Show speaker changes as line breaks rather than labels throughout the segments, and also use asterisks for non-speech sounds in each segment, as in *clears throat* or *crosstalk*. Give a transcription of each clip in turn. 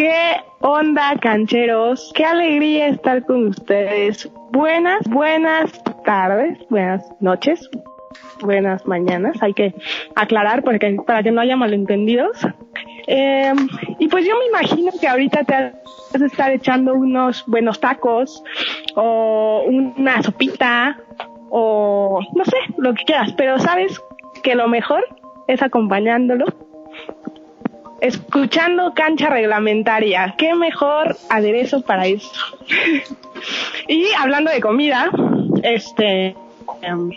¿Qué onda, cancheros? Qué alegría estar con ustedes. Buenas, buenas tardes, buenas noches, buenas mañanas. Hay que aclarar porque para que no haya malentendidos. Eh, y pues yo me imagino que ahorita te vas a estar echando unos buenos tacos o una sopita o no sé, lo que quieras, pero sabes que lo mejor es acompañándolo escuchando cancha reglamentaria. ¿Qué mejor aderezo para eso? *laughs* y hablando de comida, este, em,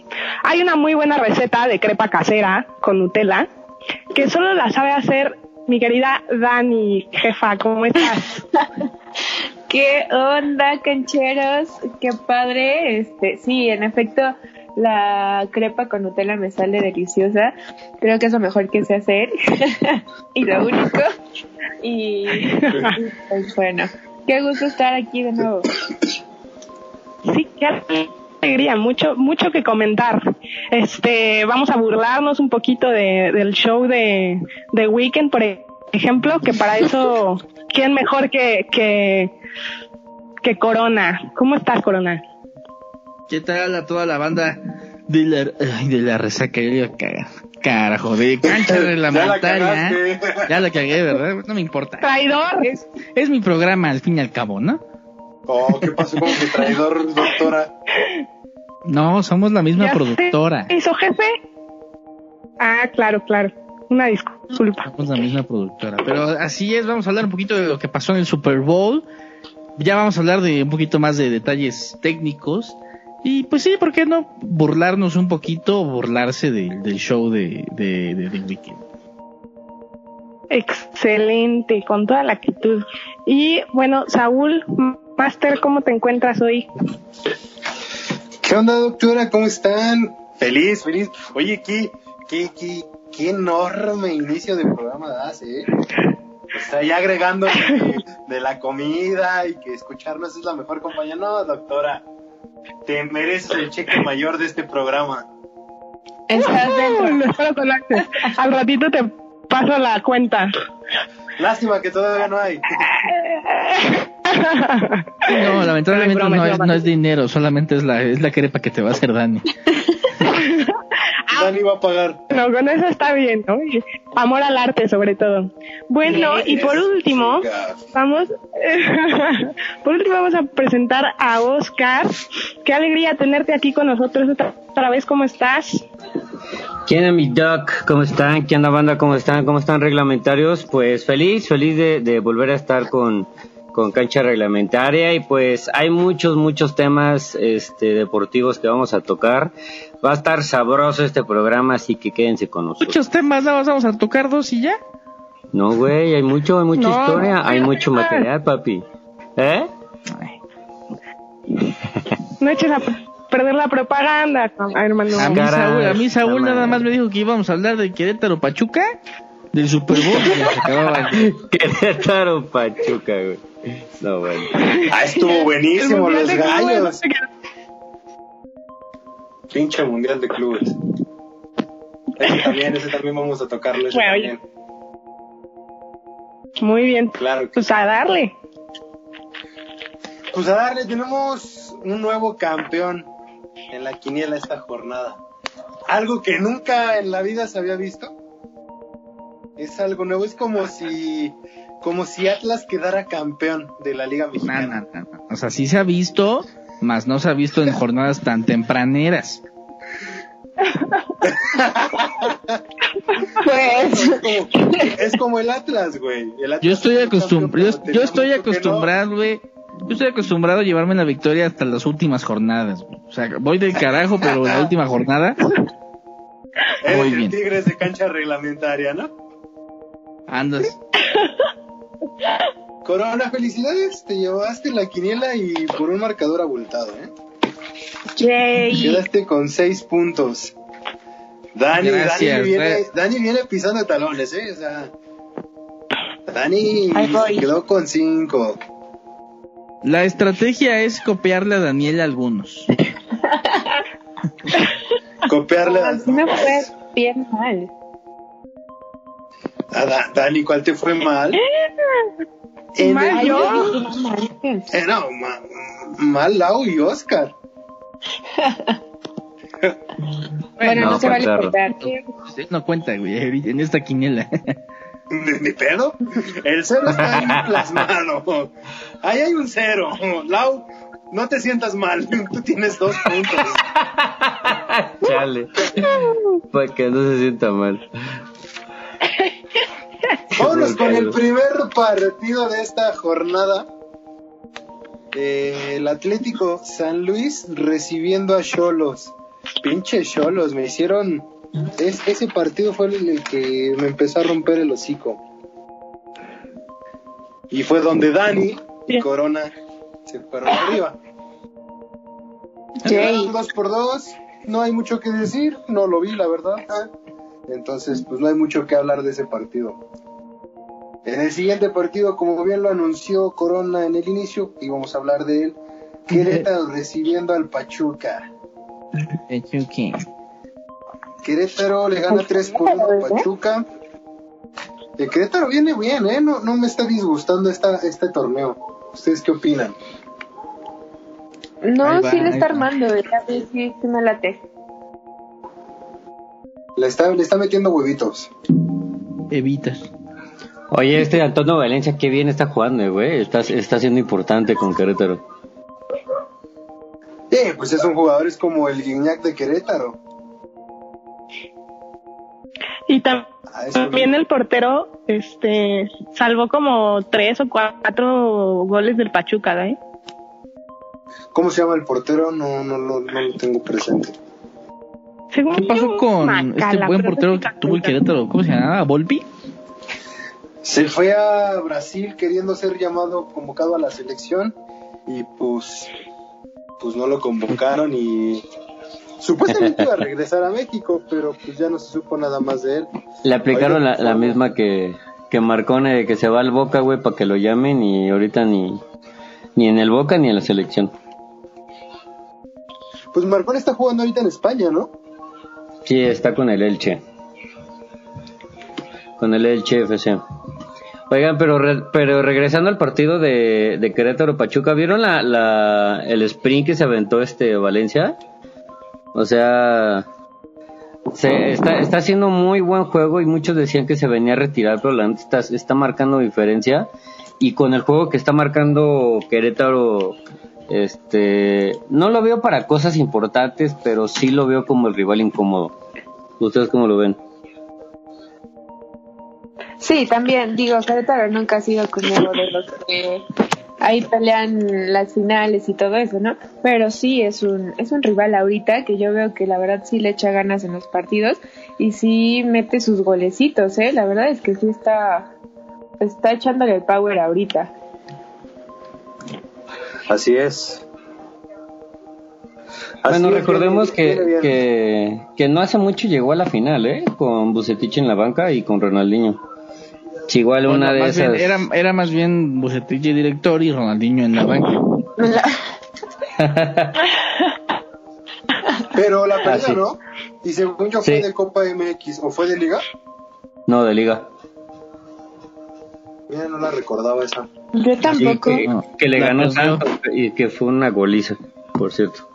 hay una muy buena receta de crepa casera con Nutella que solo la sabe hacer mi querida Dani, jefa, ¿cómo estás? *laughs*
¿Qué onda, cancheros? Qué padre. Este, sí, en efecto, la crepa con Nutella me sale deliciosa. Creo que es lo mejor que sé hacer. *laughs* y lo único. Y, pues bueno, qué gusto estar aquí de nuevo.
Sí, qué alegría, mucho, mucho que comentar. Este, vamos a burlarnos un poquito de, del show de, de Weekend, por ejemplo, que para eso, ¿quién mejor que, que, que Corona? ¿Cómo estás, Corona?
¿Qué tal a toda la banda de la, de la resaca? Carajo, de cancha reglamentaria. *laughs* ya, ya la cagué, ¿verdad? No me importa.
Traidor.
Es, es mi programa, al fin y al cabo, ¿no?
Oh, ¿qué pasó con mi traidor, doctora?
No, somos la misma productora.
¿Eso, jefe? Ah, claro, claro. Una disculpa.
Somos la misma productora. Pero así es, vamos a hablar un poquito de lo que pasó en el Super Bowl. Ya vamos a hablar de un poquito más de detalles técnicos. Y pues sí, ¿por qué no burlarnos un poquito o burlarse del show de, de, de, Weekend?
Excelente, con toda la actitud. Y bueno, Saúl, Master, ¿cómo te encuentras hoy?
¿Qué onda, doctora? ¿Cómo están? Feliz, feliz. Oye, qué, qué, qué, qué enorme inicio de programa das, ¿eh? Está ya agregando de la comida y que escucharnos es la mejor compañía. No, doctora, te mereces el cheque mayor de este programa.
Estás dentro. Al ratito te paso la cuenta.
Lástima que todavía no hay.
No, lamentablemente no, es, no es dinero, solamente es la, es la crepa que te va a hacer Dani. *laughs*
Dani va a pagar.
No, con eso está bien, ¿no? *laughs* Amor al arte, sobre todo. Bueno, y por último, vamos, *laughs* por último vamos a presentar a Oscar. Qué alegría tenerte aquí con nosotros otra, vez. ¿Cómo estás?
¿Quién onda, mi doc? ¿Cómo están? ¿Qué onda, banda? ¿Cómo están? ¿Cómo están reglamentarios? Pues feliz, feliz de, de volver a estar con con cancha reglamentaria y pues hay muchos muchos temas este deportivos que vamos a tocar. Va a estar sabroso este programa así que quédense con nosotros.
Muchos temas nada vamos a tocar dos y ya.
No güey hay mucho hay mucha historia hay mucho material papi. Eh
no eches a perder la propaganda hermano.
A mí Saúl, a mí Saúl nada más. me dijo que íbamos a hablar de Querétaro Pachuca. Del Super Bowl. *laughs*
Querétaro Pachuca güey no, bueno.
Ah, estuvo buenísimo, los gallos. Pinche mundial de clubes. Ese también, ese también vamos a tocarlo. Ese también.
Muy bien.
Claro.
Pues a darle.
Pues a darle, tenemos un nuevo campeón en la quiniela esta jornada. Algo que nunca en la vida se había visto. Es algo nuevo, es como si como si Atlas quedara campeón de la Liga Mexicana.
O sea, sí se ha visto, más no se ha visto en *laughs* jornadas tan tempraneras.
pues es como el Atlas, güey.
yo estoy acostumbrado, yo, estoy acostumbrado, güey. Yo estoy acostumbrado a llevarme la victoria hasta las últimas jornadas. O sea, voy del carajo, pero la *laughs* última jornada.
Eres el Tigres de cancha reglamentaria, ¿no?
Andas. *laughs*
Corona, felicidades, te llevaste la quiniela y por un marcador abultado, ¿eh? Quedaste con seis puntos. Dani, Dani, viene, Dani viene pisando talones, ¿eh? O sea, Dani quedó con cinco.
La estrategia es copiarle a Daniel algunos. *laughs*
copiarle a...
me fue bien mal.
Dani, ¿cuál te fue mal? En
Mal
el-
yo.
Eh, no, ma- mal Lau y Oscar.
Bueno, no,
No,
se vale contar.
Usted no cuenta, güey, en esta quiniela.
Ni, ni pedo. El cero está ahí plasmado. Ahí hay un cero. Lau, no te sientas mal. Tú tienes dos puntos. *laughs*
Chale. Para que no se sienta mal. *laughs*
Vámonos con el primer partido de esta jornada. Eh, el Atlético San Luis recibiendo a Cholos. Pinche Cholos, me hicieron. es- ese partido fue el, el que me empezó a romper el hocico. Y fue donde Dani y Corona se fueron arriba. Dos por dos. No hay mucho que decir. No lo vi, la verdad. Entonces, pues no hay mucho que hablar de ese partido. En el siguiente partido, como bien lo anunció Corona en el inicio, íbamos a hablar de él. *laughs* Querétaro recibiendo al Pachuca. Querétaro le gana 3 por 1 a Pachuca. El Querétaro viene bien, ¿eh? No, no me está disgustando esta, este torneo. ¿Ustedes qué opinan?
No,
va,
sí le está armando, ves, sí, sí me late.
Le está, le está metiendo huevitos.
Evitas.
Oye, este Antonio Valencia, qué bien está jugando, güey. Está, está siendo importante con Querétaro.
Eh, pues es un jugador, es como el Guiñac de Querétaro.
Y tam-
A eso
también el portero este salvó como tres o cuatro goles del Pachuca, ¿eh?
¿Cómo se llama el portero? No, no, lo- no lo tengo presente.
Según
¿Qué pasó
yo,
con
Macala,
este buen portero que tuvo el. Querétaro? ¿Cómo se llamaba? ¿Volpi?
Se fue a Brasil queriendo ser llamado, convocado a la selección y pues, pues no lo convocaron y supuestamente iba a regresar a México, pero pues ya no se supo nada más de él.
Le aplicaron
Oye,
la, la
por-
misma que, que Marcone, de que se va al Boca, güey, para que lo llamen y ahorita ni, ni en el Boca ni en la selección.
Pues Marcón está jugando ahorita en España, ¿no?
Sí, está con el Elche. Con el Elche FC. Oigan, pero re- pero regresando al partido de, de Querétaro Pachuca, ¿vieron la, la el sprint que se aventó este Valencia? O sea, se está, está haciendo muy buen juego y muchos decían que se venía a retirar, pero la está, está marcando diferencia. Y con el juego que está marcando Querétaro, este, no lo veo para cosas importantes, pero sí lo veo como el rival incómodo. ¿Ustedes cómo lo ven?
Sí, también, digo, Querétaro nunca ha sido como de los que ahí pelean las finales y todo eso, ¿no? Pero sí es un, es un rival ahorita que yo veo que la verdad sí le echa ganas en los partidos y sí mete sus golecitos, ¿eh? La verdad es que sí está, está echándole el power ahorita.
Así es.
bueno,
Así
recordemos que,
bien.
que, que no hace mucho llegó a la final, ¿eh? Con Bucetich en la banca y con Ronaldinho. Igual una de
bien,
esas.
era, era más bien Bucetich director y Ronaldinho en la banca. *laughs*
Pero la pelea. ¿no? Y según yo fue
Sí.
de Copa MX o fue de Liga.
No, de liga.
Mira, no la recordaba esa.
Yo
Sí,
tampoco.
que,
No,
que le
la
ganó tanto y que fue una goliza, por cierto.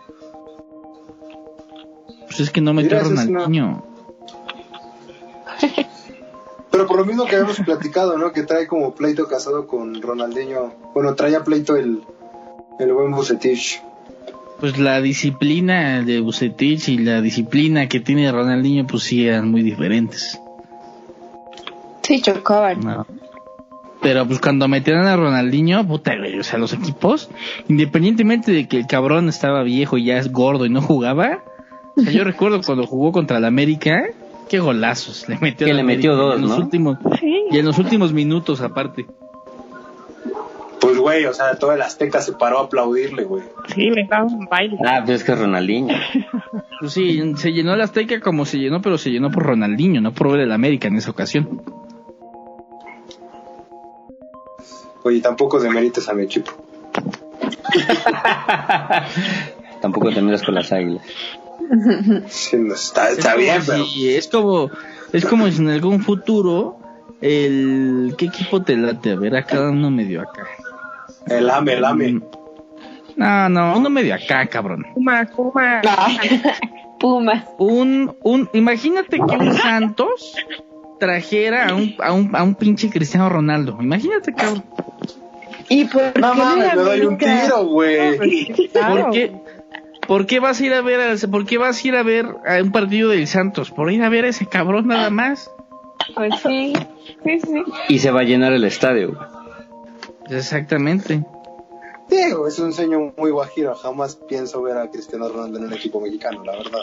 Pues es que no metió
Mira,
a
ese es una-
Ronaldinho. *laughs*
Pero por lo mismo que habíamos platicado, ¿no? Que trae como pleito casado con Ronaldinho. Bueno, traía pleito el, el buen Bucetich.
Pues la disciplina de Bucetich y la disciplina que tiene Ronaldinho, pues sí eran muy diferentes.
Sí, chocaban.
No. Pero pues cuando metieron a Ronaldinho, puta, güey, o sea, los equipos, independientemente de que el cabrón estaba viejo y ya es gordo y no jugaba, o sea, yo *laughs* recuerdo cuando jugó contra el América, qué golazos le metió.
Que le metió dos,
en los
¿no?
últimos. Y en los últimos minutos aparte.
Pues, güey, o sea, todo el Azteca se paró a aplaudirle, güey.
Sí, le daba un baile.
Ah, pues es que Ronaldinho.
Pues sí, se llenó el Azteca como se llenó, pero se llenó por Ronaldinho, no por el América en esa ocasión.
Oye, tampoco demerites a mi equipo. *laughs*
Tampoco te miras con las águilas.
Sí, no, está, está
Es
bien, pero...
si- es como es como si en algún futuro el ¿qué equipo te late? A ver, acá uno medio acá.
El AME, el AME.
No, no, uno medio acá, cabrón.
Puma, Puma. *laughs*
Pumas.
Un, un, imagínate que un Santos trajera a un, a un, a un pinche Cristiano Ronaldo. Imagínate, cabrón.
¿Y por
No
qué
mames, me doy un tiro, güey.
Claro.
¿Por qué, ¿Por qué vas a ir a ver al- por qué vas a ir a ver a un partido del Santos? Por ir a ver a ese cabrón nada más.
Pues sí. Sí, sí.
Y se va a llenar el estadio. güey.
Exactamente.
Diego, es un sueño muy guajiro. Jamás pienso ver a Cristiano Ronaldo en un equipo mexicano, la verdad.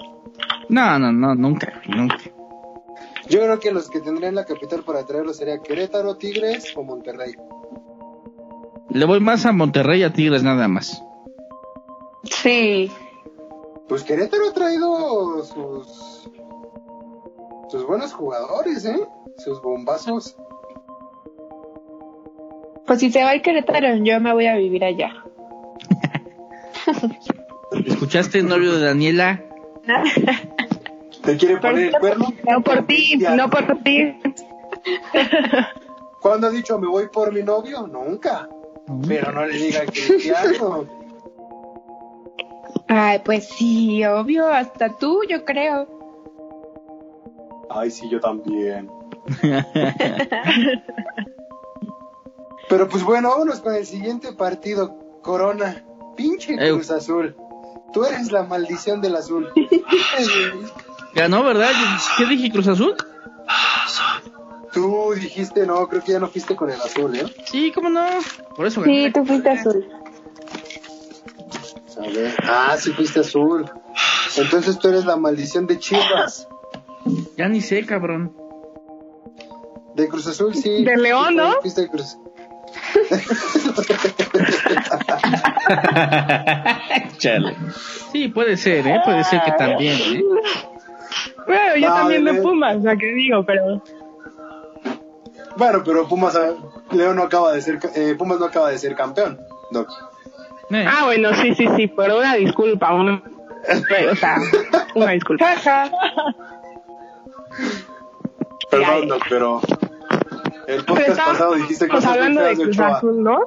No, no, no, nunca, nunca.
Yo creo que los que tendrían la capital para traerlo sería Querétaro, Tigres o Monterrey.
Le voy más a Monterrey a Tigres nada más.
Sí.
Pues Querétaro ha traído sus sus buenos jugadores, ¿eh? Sus bombazos.
Pues si se va al Querétaro, yo me voy a vivir allá. *laughs*
¿Escuchaste el novio de Daniela? *laughs*
¿Te quiere poner el cuerno?
No por ti, no por ti.
¿Cuándo ha dicho me voy por mi novio? Nunca. Pero no le diga Cristiano.
Ay, pues sí, obvio, hasta tú, yo creo.
Ay, sí, yo también. *laughs* Pero pues bueno, vámonos con el siguiente partido. Corona. Pinche. Cruz Azul. Tú eres la maldición del azul. *laughs*
Ganó, ¿verdad? ¿Qué dije, Cruz Azul?
Tú dijiste, no, creo que ya no fuiste con el azul, ¿eh?
Sí, ¿cómo no? Por eso
Sí,
gané.
tú fuiste azul.
A ver. Ah, sí fuiste azul. Entonces tú eres la maldición de Chivas.
Ya ni sé, cabrón.
De Cruz Azul, sí.
De León,
Sí,
¿no?
Fuiste de Cruz. *laughs*
Chale.
Sí, puede ser, ¿eh? Puede ser que también, ¿eh?
Bueno, yo también de. Pumas, o sea, que digo, pero...
Bueno, pero Pumas, ah, León no acaba de ser, eh, Pumas no acaba de ser campeón. Doc.
Eh,
Ah, bueno, sí, sí, sí, pero una disculpa, una... O sea, una disculpa. *laughs*
Perdón, Doc, pero el
Pero
podcast pasado dijiste cosas muy
hablando de Cruz. Azul, ¿no?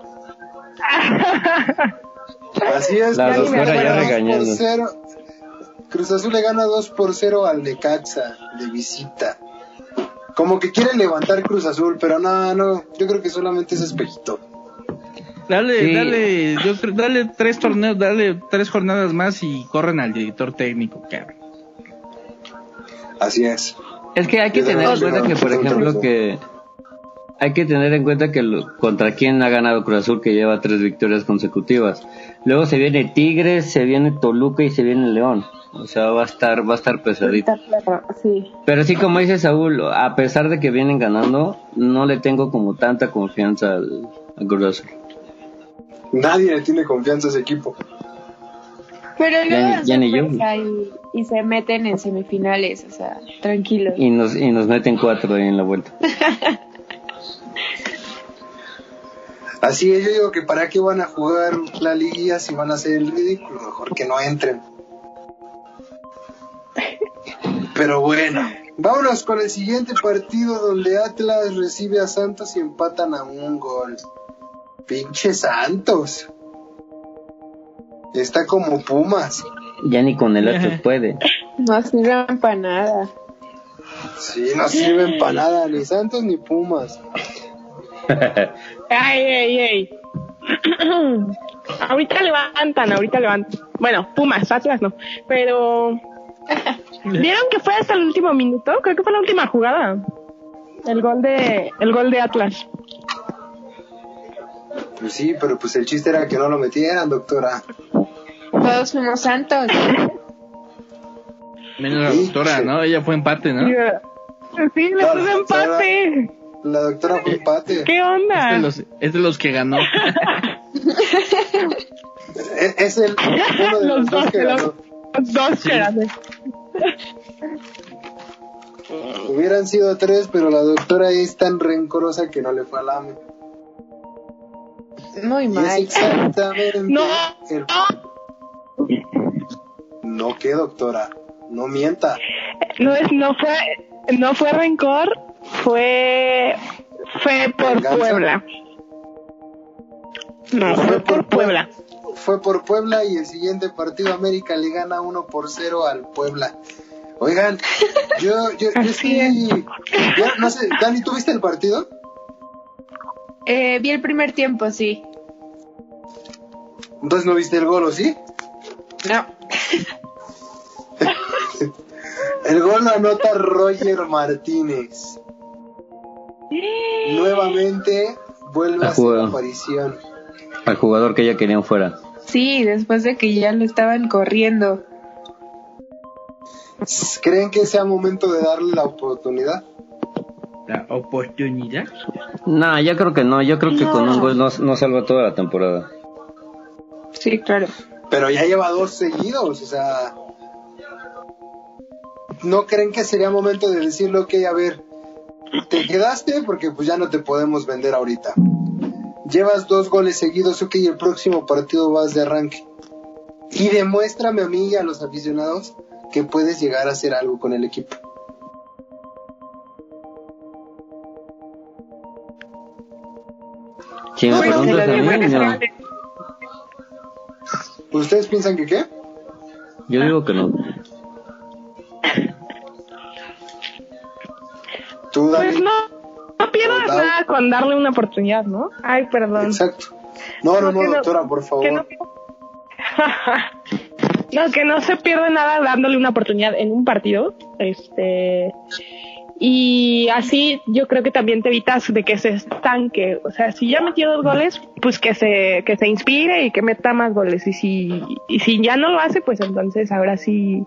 Así es.
La
Cruz Azul
doctora
le
ya
gana 2 por
regañando.
0. Cruz Azul le gana 2 por 0 al Necaxa de visita. Como que quiere levantar Cruz Azul, pero no, no, yo creo que solamente es espejito.
Dale,
Sí.
dale, yo dale tres torneos, dale tres jornadas más y corren al director técnico, cabrón.
Así es.
Es que hay que
Yo
tener en cuenta que, por ejemplo, que hay que tener en cuenta que lo- contra quién ha ganado Cruz Azul, que lleva tres victorias consecutivas. Luego se viene Tigres, se viene Toluca y se viene León. O sea, va a estar, va a estar pesadito.
Está claro, sí.
Pero sí, como dice Saúl, a pesar de que vienen ganando, no le tengo como tanta confianza al, al Cruz Azul.
Nadie le tiene confianza a ese equipo.
Pero
Ya ya ni yo.
y se meten en semifinales, o sea, tranquilos.
Y nos, y nos meten cuatro ahí en la vuelta. *laughs*
Así es, yo digo que para qué van a jugar la liguilla si van a hacer el ridículo, mejor que no entren. Pero bueno, vámonos con el siguiente partido donde Atlas recibe a Santos y empatan a un gol. Pinche Santos. Está como Pumas.
Ya ni con el *laughs* Atlas puede.
No sirven para nada.
Sí, no sirven para nada, ni Santos ni Pumas. *laughs*
Ay, ay, ay. *clears throat* ahorita levantan, ahorita levantan. Bueno, Pumas, Atlas no. Pero. ¿Vieron que fue hasta el último minuto? Creo que fue la última jugada. El gol de, el gol de Atlas.
Pues sí, pero pues el chiste era que no lo metieran, doctora.
Todos fuimos santos.
Menos la doctora. ¿no? Ella fue empate, ¿no?
Sí, le puse empate.
La doctora fue empate.
¿Qué
Es de
onda?
los, es de los que ganó.
Es, *laughs* es el uno de los, dos que ganó.
los dos que eran.
Hubieran sido tres, pero la doctora es tan rencorosa que no le fue al AME.
Muy
Y es
mal.
exactamente
No.
el... No, ¿qué, doctora? No mienta.
No es, no fue, no fue rencor, fue Fue por
Venganza.
Puebla. No, fue por Puebla.
Fue por Puebla y el siguiente partido América le gana 1 por 0 al Puebla. Oigan, *laughs* yo, yo, yo estoy... ya, no sé, Dani, ¿tú viste el partido?
Eh, vi el primer tiempo, sí.
Entonces no viste el gol, ¿o sí?
No. *laughs*
El gol lo anota Roger Martínez. Nuevamente vuelve a
jugado.
aparición.
Al jugador que ya querían fuera.
Sí, después de que ya lo estaban corriendo.
¿Creen que sea momento de darle la oportunidad?
La oportunidad.
Nah, yo creo que no. Yo creo que
No.
con un gol no, no salva toda la temporada.
Sí, claro.
Pero ya lleva dos seguidos, o sea... ¿No creen que sería momento de decirle, ok, a ver, te quedaste porque pues ya no te podemos vender ahorita? Llevas dos goles seguidos, ok, el próximo partido vas de arranque. Y demuéstrame a mí y a los aficionados que puedes llegar a hacer algo con el equipo.
Si me
No, pero
preguntas
se lo
a mí,
demuestra.
no.
¿Ustedes piensan que qué?
Yo digo que no.
Tú, Dani.
Pues no, no pierdas nada con darle una oportunidad, ¿no? Ay, perdón.
Exacto. No, no, no,
no-
doctora, por favor.
Que no, *laughs* no, que no se pierde nada dándole una oportunidad en un partido. Este. Y así yo creo que también te evitas de que se estanque. O sea, si ya metió dos goles, pues que se, que se inspire y que meta más goles. Y si, y si ya no lo hace, pues entonces ahora sí,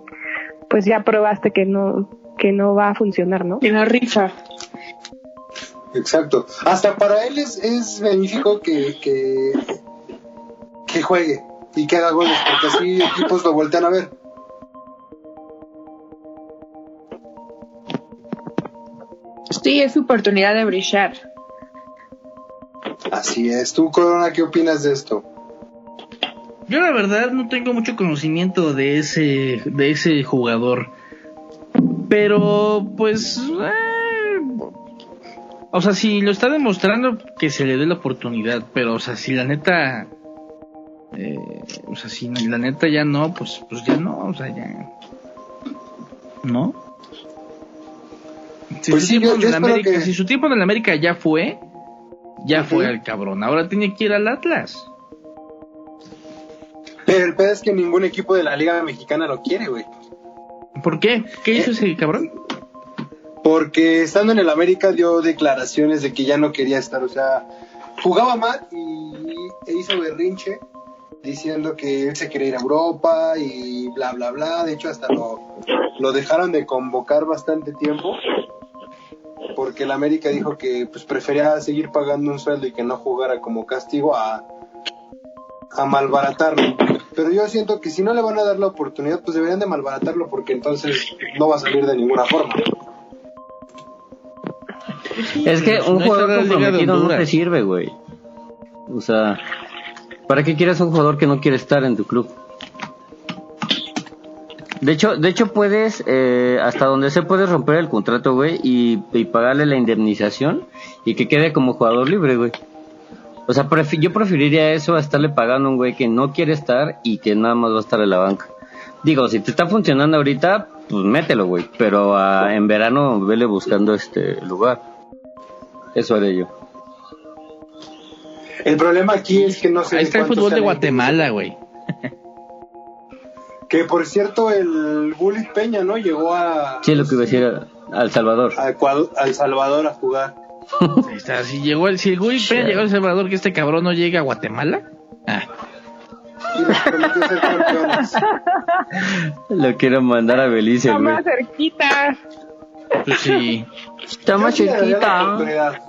pues ya probaste que no, que no va a funcionar, ¿no?
Que no rifa.
Exacto. Hasta para él es, es benéfico que, que, que juegue y que haga goles, porque así equipos lo voltean a ver.
Sí, es su oportunidad de brillar.
Así es. ¿Tú, Corona, qué opinas de esto?
Yo la verdad no tengo mucho conocimiento de ese de ese jugador. Pero pues eh, o sea, si lo está demostrando que se le dé la oportunidad, pero o sea, si la neta eh, o sea, si la neta ya no, pues pues ya no, o sea, ya ¿no? Si,
Pues
su
sí,
tiempo
yo- yo
América,
que-
si su tiempo en el América ya fue, ya fue el cabrón. Ahora tiene que ir al Atlas.
Pero el pedo es que ningún equipo de la Liga Mexicana lo quiere, güey.
¿Por qué? ¿Qué hizo ese cabrón?
Porque estando en el América dio declaraciones de que ya no quería estar, o sea, jugaba mal y e hizo berrinche diciendo que él se quería ir a Europa y bla bla bla. De hecho, hasta lo, lo dejaron de convocar bastante tiempo porque el América dijo que pues prefería seguir pagando un sueldo y que no jugara como castigo a, a malbaratarlo. Pero yo siento que si no le van a dar la oportunidad, pues deberían de malbaratarlo porque entonces no va a salir de ninguna forma.
Es que un
No
jugador comprometido no te sirve, güey. O sea, ¿para qué quieres un jugador que no quiere estar en tu club? De hecho, de hecho puedes, eh, hasta donde se puede romper el contrato, güey, y, y pagarle la indemnización y que quede como jugador libre, güey. O sea, prefi- yo preferiría eso a estarle pagando a un güey que no quiere estar y que nada más va a estar en la banca. Digo, si te está funcionando ahorita, pues mételo, güey. Pero ah, en verano vele buscando este lugar. Eso haré yo.
El problema aquí es que no sé.
Ahí está el fútbol de Guatemala, güey.
Que por cierto, el Bully Peña, ¿no? Llegó a,
Sí, es lo que iba a decir a, a El Salvador.
a Ecuador- a El Salvador a jugar. *laughs*
Ahí está, si llegó el, si el Peña llegó a El Salvador, que este cabrón no llega a Guatemala. Ah,
Y les prometió ser *laughs* campeones.
Lo quiero mandar a Belice,
Está
güey.
más cerquita.
Pues sí.
Está más
Yo sí le daría la
chiquita.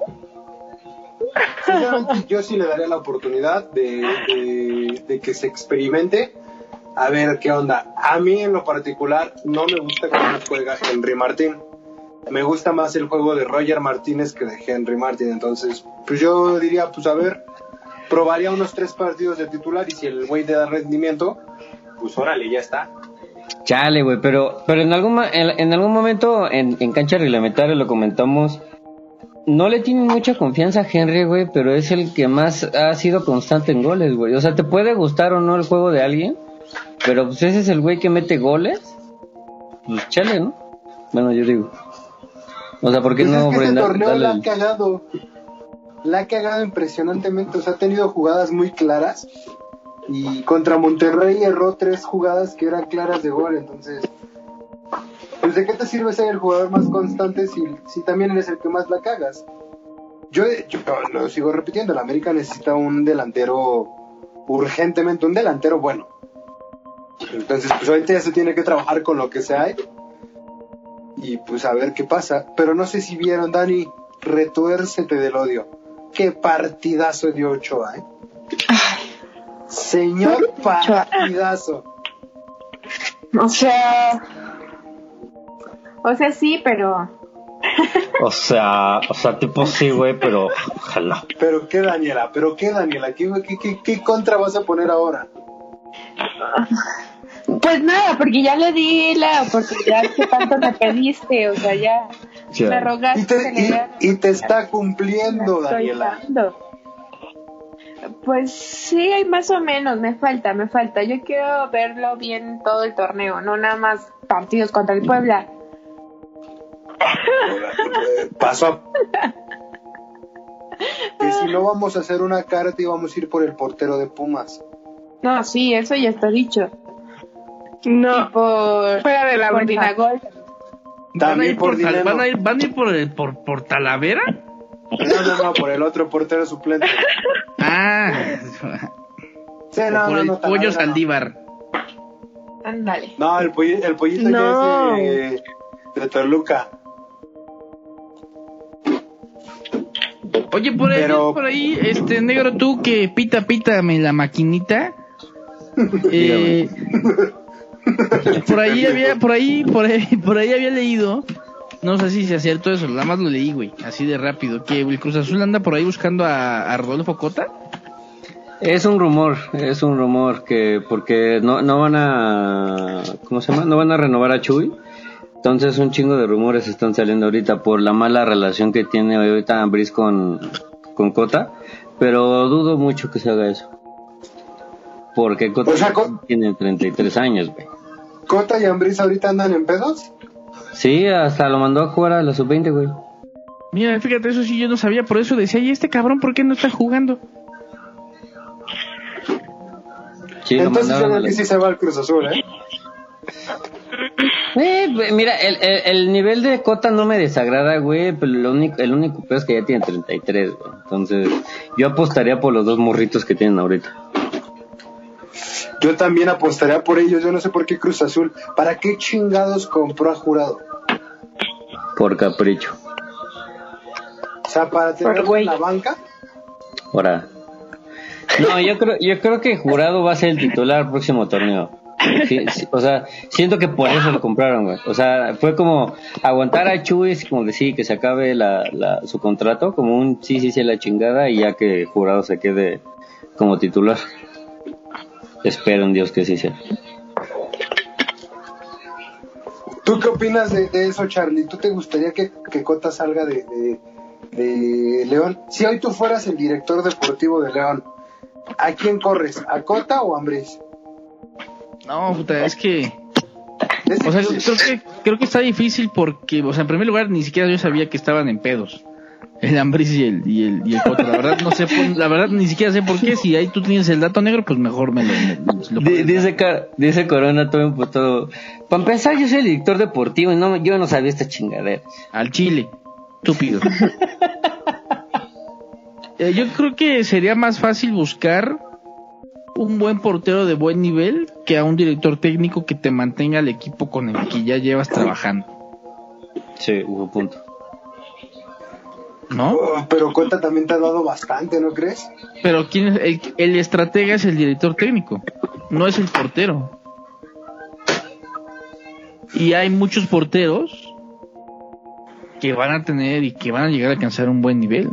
Sinceramente, yo sí le daría la oportunidad de, de- de que se experimente a ver qué onda. A mí en lo particular no me gusta cómo juega Henry Martín. Me gusta más el juego de Roger Martínez que de Henry Martín. Entonces, pues yo diría, pues a ver, probaría unos tres partidos de titular y si el güey te da rendimiento, pues órale, ya está.
Chale, güey, pero, pero en algún, en, en algún momento en, en cancha reglamentaria lo comentamos. no le tienen mucha confianza a Henry, güey, pero es el que más ha sido constante en goles, güey. O sea, te puede gustar o no el juego de alguien, pero pues ese es el güey que mete goles. Pues chale, ¿no? Bueno, yo digo. O sea, ¿por qué
Pues
no
es que este torneo la ha cagado. La ha cagado impresionantemente. O sea, ha tenido jugadas muy claras. Y contra Monterrey erró tres jugadas que eran claras de gol. Entonces, pues ¿de qué te sirve ser el jugador más constante si, si también eres el que más la cagas? Yo, yo lo sigo repitiendo. El América necesita un delantero urgentemente, un delantero bueno. Entonces, pues ahorita ya se tiene que trabajar con lo que se hay y pues a ver qué pasa. Pero no sé si vieron, Dani, retuércete del odio. Qué partidazo dio Ochoa, ¿eh? Señor partidazo.
O sea. O sea, sí, pero.
O sea, o sea, tipo sí, güey, pero ojalá.
Pero qué, Daniela, pero qué, Daniela, ¿qué, qué, qué, qué contra vas a poner ahora?
Pues nada, porque ya le di la oportunidad que tanto me pediste. O sea, ya me rogaste.
Y te, y, y te está cumpliendo,
Estoy
Daniela.
dando. Pues sí, hay más o menos, me falta, me falta. Yo quiero verlo bien todo el torneo, no nada más partidos contra el Puebla. *laughs*
Paso a... Que si no vamos a hacer una carta y vamos a ir por el portero de Pumas.
No, sí, eso ya está dicho.
No,
Y por,
fuera de la
por
mesa.
Dinagol.
¿Van a
También
ir
por
van a ir, van a ir por, por, por Talavera?
No, no, no, por el otro portero suplente.
Ah,
Sí, no,
por
no,
el
no,
pollo
no.
Saldívar.
Ándale.
No, el, polli- el pollito
No.
ya es de, de Toluca.
Oye, por ahí,
Pero-
por ahí, este negro, tú que pita, pítame la maquinita. *laughs* Eh, por ahí había, por ahí, por ahí, por ahí había leído, no sé si se cierto eso, nada más lo leí, güey, así de rápido, que el Cruz Azul anda por ahí buscando a, a Rodolfo Cota.
Es un rumor, es un rumor que porque no, no van a, ¿cómo se llama? No van a renovar a Chuy. Entonces un chingo de rumores están saliendo ahorita por la mala relación que tiene ahorita Ambris con, con Cota. Pero dudo mucho que se haga eso. Porque Cota
O sea,
tiene 33 años, güey.
Cota y Ambris ahorita andan en pedos.
Sí, hasta lo mandó a jugar a la sub-20, güey.
Mira, fíjate, eso sí yo no sabía, por eso decía, ¿y este cabrón por qué no está jugando?
Sí,
Entonces yo creo que sí se va al Cruz Azul, ¿eh?
Eh, mira, el, el, el nivel de Cota no me desagrada, güey, pero lo único, el único peor es que ya tiene 33, güey. Entonces, yo apostaría por los dos morritos que tienen ahorita.
Yo también apostaría por ellos. Yo no sé por qué Cruz Azul. ¿Para qué chingados compró a Jurado?
Por capricho.
O sea, para en la banca.
Ahora. No, yo creo, yo creo que Jurado va a ser el titular el próximo torneo. Sí, sí, o sea, siento que por eso lo compraron, güey. O sea, fue como aguantar a Chuy, como decir que se acabe la, la, su contrato, como un sí, sí, sí, la chingada, y ya que Jurado se quede como titular. Espero en Dios que sí sea.
¿Tú qué opinas de, de eso, Charlie? ¿Tú te gustaría que, que Cota salga de, de, de León? Si hoy tú fueras el director deportivo de León, ¿a quién corres? ¿A Cota o a Ambris?
No, puta, es que...
Es
O sea, creo que, creo que está difícil porque, o sea, en primer lugar, ni siquiera yo sabía que estaban en pedos. El Ambris y el, y el, y el Cota. La verdad, no sé, la verdad, ni siquiera sé por qué. Si ahí tú tienes el dato negro, pues mejor me lo, me- lo
Dice, Car- dice Corona todo emputado. Para empezar, yo soy el director deportivo y no, yo no sabía esta chingadera.
Al Chile. Estúpido. *laughs* Eh, yo creo que sería más fácil buscar un buen portero de buen nivel que a un director técnico que te mantenga el equipo con el que ya llevas trabajando.
Sí, hubo punto.
¿No?
Oh, pero Cota también te ha dado bastante, ¿no crees?
Pero quién es el, el estratega es el director técnico, no es el portero. Y hay muchos porteros que van a tener y que van a llegar a alcanzar un buen nivel.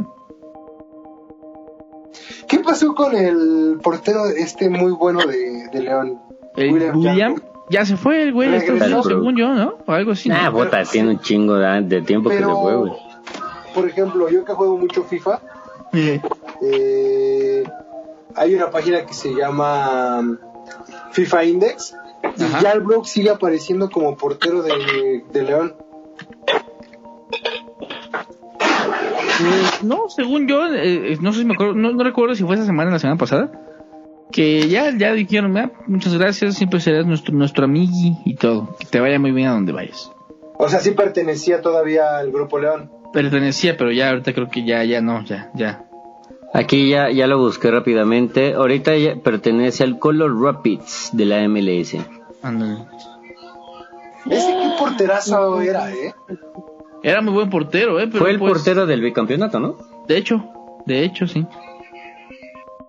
¿Qué pasó con el portero este muy bueno de, de León?
El William, ya se fue el güey, está
Regresó.
según yo, ¿no? O algo así. ¿no?
Ah, bota, tiene un chingo de, de tiempo que se fue, güey.
Por ejemplo, yo que juego mucho FIFA, eh, hay una página que se llama um, FIFA Index y
Ajá.
ya el blog sigue apareciendo como portero de, de León.
Pues, no, según yo, eh, eh, no sé si me acuerdo, no, no recuerdo si fue esa semana o la semana pasada, que ya, ya dijeron, "Ah, muchas gracias, siempre serás nuestro, nuestro amigui y todo, que te vaya muy bien a donde vayas.
O sea, sí pertenecía todavía al Grupo León.
Pertenecía, pero ya ahorita creo que ya, ya no, ya, ya.
Aquí ya, ya lo busqué rápidamente. Ahorita ya pertenece al Color Rapids de la MLS.
Ándale.
Ese qué porterazo era, ¿eh?
Era muy buen portero, eh, pero
Fue el
pues,
portero del bicampeonato, ¿no?
De hecho, de hecho, sí.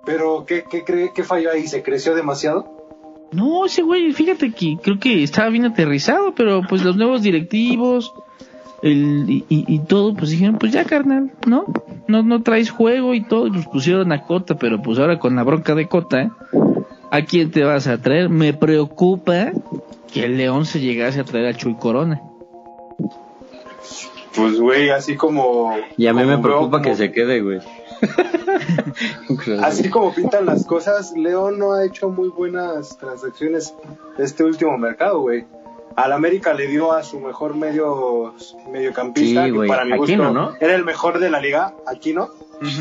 Pero, ¿qué, qué, cree, ¿qué falló ahí? ¿Se creció demasiado?
No, ese güey, fíjate que creo que estaba bien aterrizado, pero pues los nuevos directivos el, y, y- todo, pues dijeron, pues ya carnal, ¿no? No, no traes juego y todo, y pues pusieron a Cota, pero pues ahora con la bronca de Cota, ¿a quién te vas a traer? Me preocupa que el León se llegase a traer a Chuy Corona.
Pues, güey, así como...
Y a mí me preocupa que se quede, güey.
Así como pintan las cosas, León no ha hecho muy buenas transacciones este último mercado, güey. Al América le dio a su mejor medio mediocampista,
Sí,
que para mi gusto
Aquino, ¿no?
era el mejor de la liga, Aquino,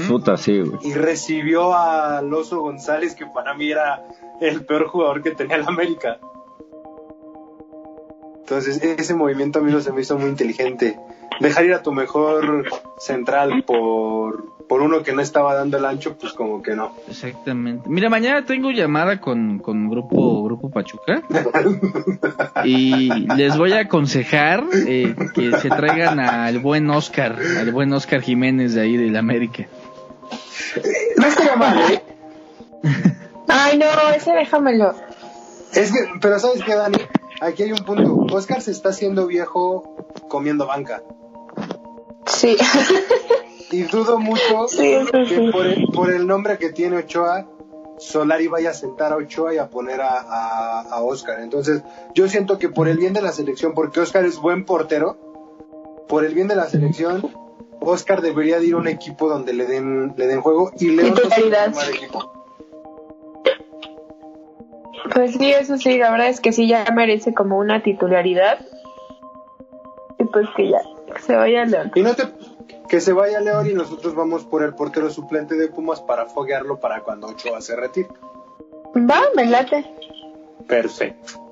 Puta, sí, güey.
y recibió a Loso González, que para mí era el peor jugador que tenía el América. Entonces, ese movimiento a mí no se me hizo muy inteligente. Dejar ir a tu mejor central por, por uno que no estaba dando el ancho, pues como que no.
Exactamente. Mira, mañana tengo llamada con, con grupo, grupo Pachuca y les voy a aconsejar eh, que se traigan al buen Oscar, al buen Oscar Jiménez de ahí del América.
No estaría mal, ¿eh?
Ay, no, ese déjamelo.
Es que, pero ¿sabes qué, Dani? Aquí hay un punto. Oscar se está haciendo viejo comiendo banca.
Sí. *laughs*
Y dudo mucho
Sí,
que
sí.
por el, por el nombre que tiene Ochoa, Solari vaya a sentar a Ochoa y a poner a, a, a Oscar. Entonces, yo siento que por el bien de la selección, porque Oscar es buen portero, por el bien de la selección, Oscar debería de ir a un equipo donde le den, le den juego y León no es un mal equipo.
Pues sí, eso sí, la verdad es que sí ya merece como una titularidad. Y pues que ya, que se vaya León.
Y no te, que se vaya León y nosotros vamos por el portero suplente de Pumas para foguearlo para cuando Ochoa se retire.
Va, me late.
Perfecto.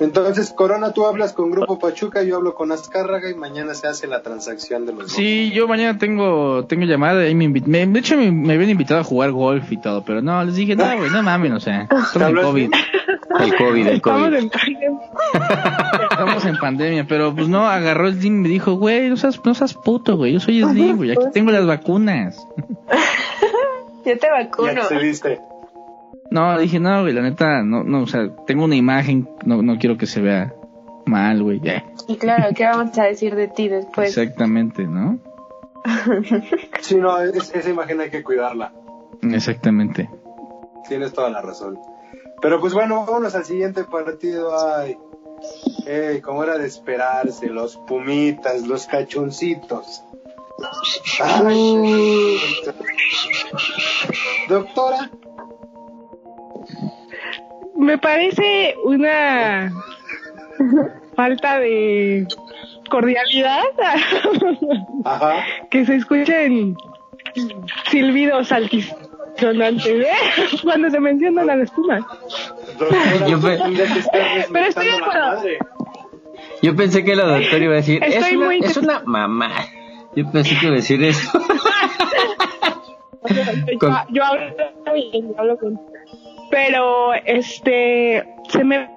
Entonces, Corona, tú hablas con Grupo Pachuca, yo hablo con Azcárraga y mañana se hace la transacción de los dos.
Sí, yo mañana tengo tengo llamada y me, me de hecho me, me habían invitado a jugar golf y todo, pero no, les dije, no, güey, no mames, o sea, *laughs*
hablas
COVID, *laughs*
El COVID, el
Estamos
COVID.
en pandemia.
estamos en pandemia, pero pues no, agarró el Slim y me dijo, güey, no seas, no seas puto, güey, yo soy Slim, güey, aquí tengo las vacunas. *laughs*
Yo te
Y
vacuno.
accediste.
No, dije, no, güey, la neta, no, no, o sea, tengo una imagen, no, no quiero que se vea mal, güey, ya.
Y claro, ¿qué vamos a decir de ti después?
Exactamente, ¿no?
Sí, no, es- esa imagen hay que cuidarla.
Exactamente.
Tienes toda la razón. Pero pues bueno, vámonos al siguiente partido. Ay, Ey, como era de esperarse, los pumitas, los cachoncitos. Ay, Doctora,
Me parece una falta de cordialidad
ajá.
que se escuchen silbidos altisonantes *laughs* ¿eh? cuando se mencionan a las pumas.
Yo pe- *laughs*
Pero estoy de acuerdo.
Yo pensé que la doctora iba a decir, es
Estoy
una,
muy-
es una mamá. Yo pensé que iba a decir eso.
Yo, *laughs*
Con-
yo hablo bien, yo hablo con... Pero, este, se me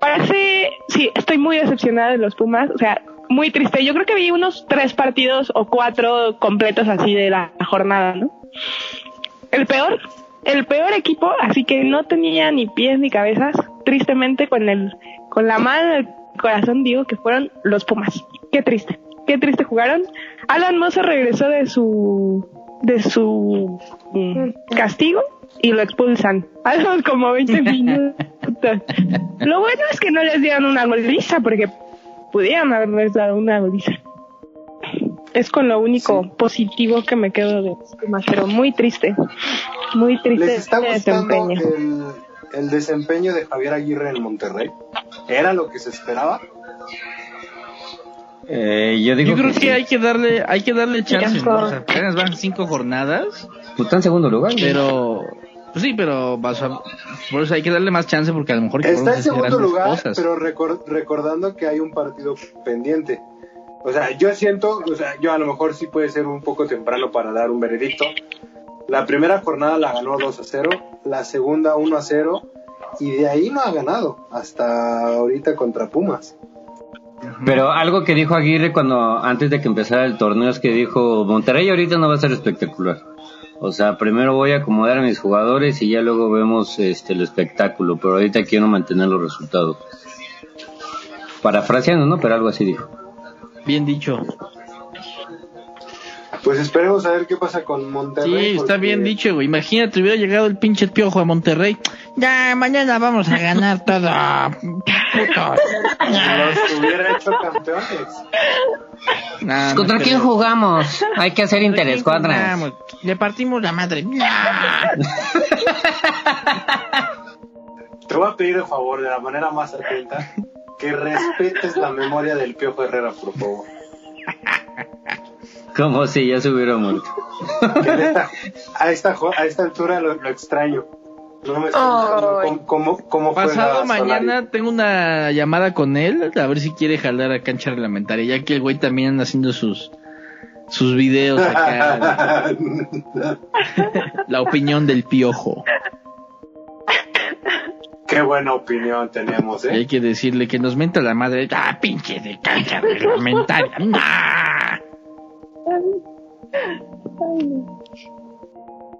parece, sí, estoy muy decepcionada de los Pumas, o sea, muy triste. Yo creo que vi unos tres partidos o cuatro completos así de la jornada, ¿no? El peor, el peor equipo, así que no tenía ni pies ni cabezas, tristemente con el, con la mano en el corazón digo que fueron los Pumas. Qué triste, qué triste jugaron. Alan Mozo regresó de su, de su mm, castigo y lo expulsan. *laughs* A los como 20 minutos. Lo bueno es que no les dieron una goliza porque pudieran haberles dado una goliza. Es con lo único positivo que me quedo de Pumas, pero muy triste. Muy triste
¿Les está
este
gustando
desempeño.
el, el desempeño de Javier Aguirre en Monterrey? ¿Era lo que se esperaba?
Eh, yo digo
Yo creo que,
sí.
hay que darle, hay que darle chance. ¿no? O sea, apenas van cinco jornadas,
Pues está en segundo lugar.
pero, pues sí, pero vas a- por eso hay que darle más chance porque a lo mejor
Está en segundo lugar,
cosas.
pero recor- recordando que hay un partido pendiente. O sea, yo siento, o sea, yo a lo mejor sí puede ser un poco temprano para dar un veredicto. La primera jornada la ganó 2 a 0, la segunda 1 a 0 y de ahí no ha ganado hasta ahorita contra Pumas.
Pero algo que dijo Aguirre cuando antes de que empezara el torneo es que dijo Monterrey ahorita no va a ser espectacular. O sea, primero voy a acomodar a mis jugadores y ya luego vemos este el espectáculo, pero ahorita quiero mantener los resultados. Parafraseando, ¿no? Pero algo así dijo.
Bien dicho.
Pues esperemos a ver qué pasa con Monterrey.
Sí, está
porque
bien dicho, güey. Imagínate, hubiera llegado el pinche piojo a Monterrey. Ya, mañana vamos a ganar todo. *laughs* Puto.
Los hubiera hecho campeones.
Nah, no
¿Contra quién
creo.
jugamos? Hay que hacer
¿Contra quién
interescuadras.
Le partimos la madre. Nah. *laughs*
Te voy a pedir el favor de la manera más atenta que respetes la memoria del Piojo Herrera, por favor.
Como si ya se hubiera muerto.
A esta, a esta, jo- a esta altura lo, lo extraño. No me estoy gustando
Ay.
cómo, cómo, cómo juega
Pasado
Solari.
mañana tengo una llamada con él, a ver si quiere jalar a cancha reglamentaria, ya que el güey también anda haciendo sus sus videos acá, *laughs* la opinión del piojo.
Qué buena opinión tenemos,
Y hay
¿eh?
que decirle que nos menta la madre, ah, pinche de cancha reglamentaria. nah".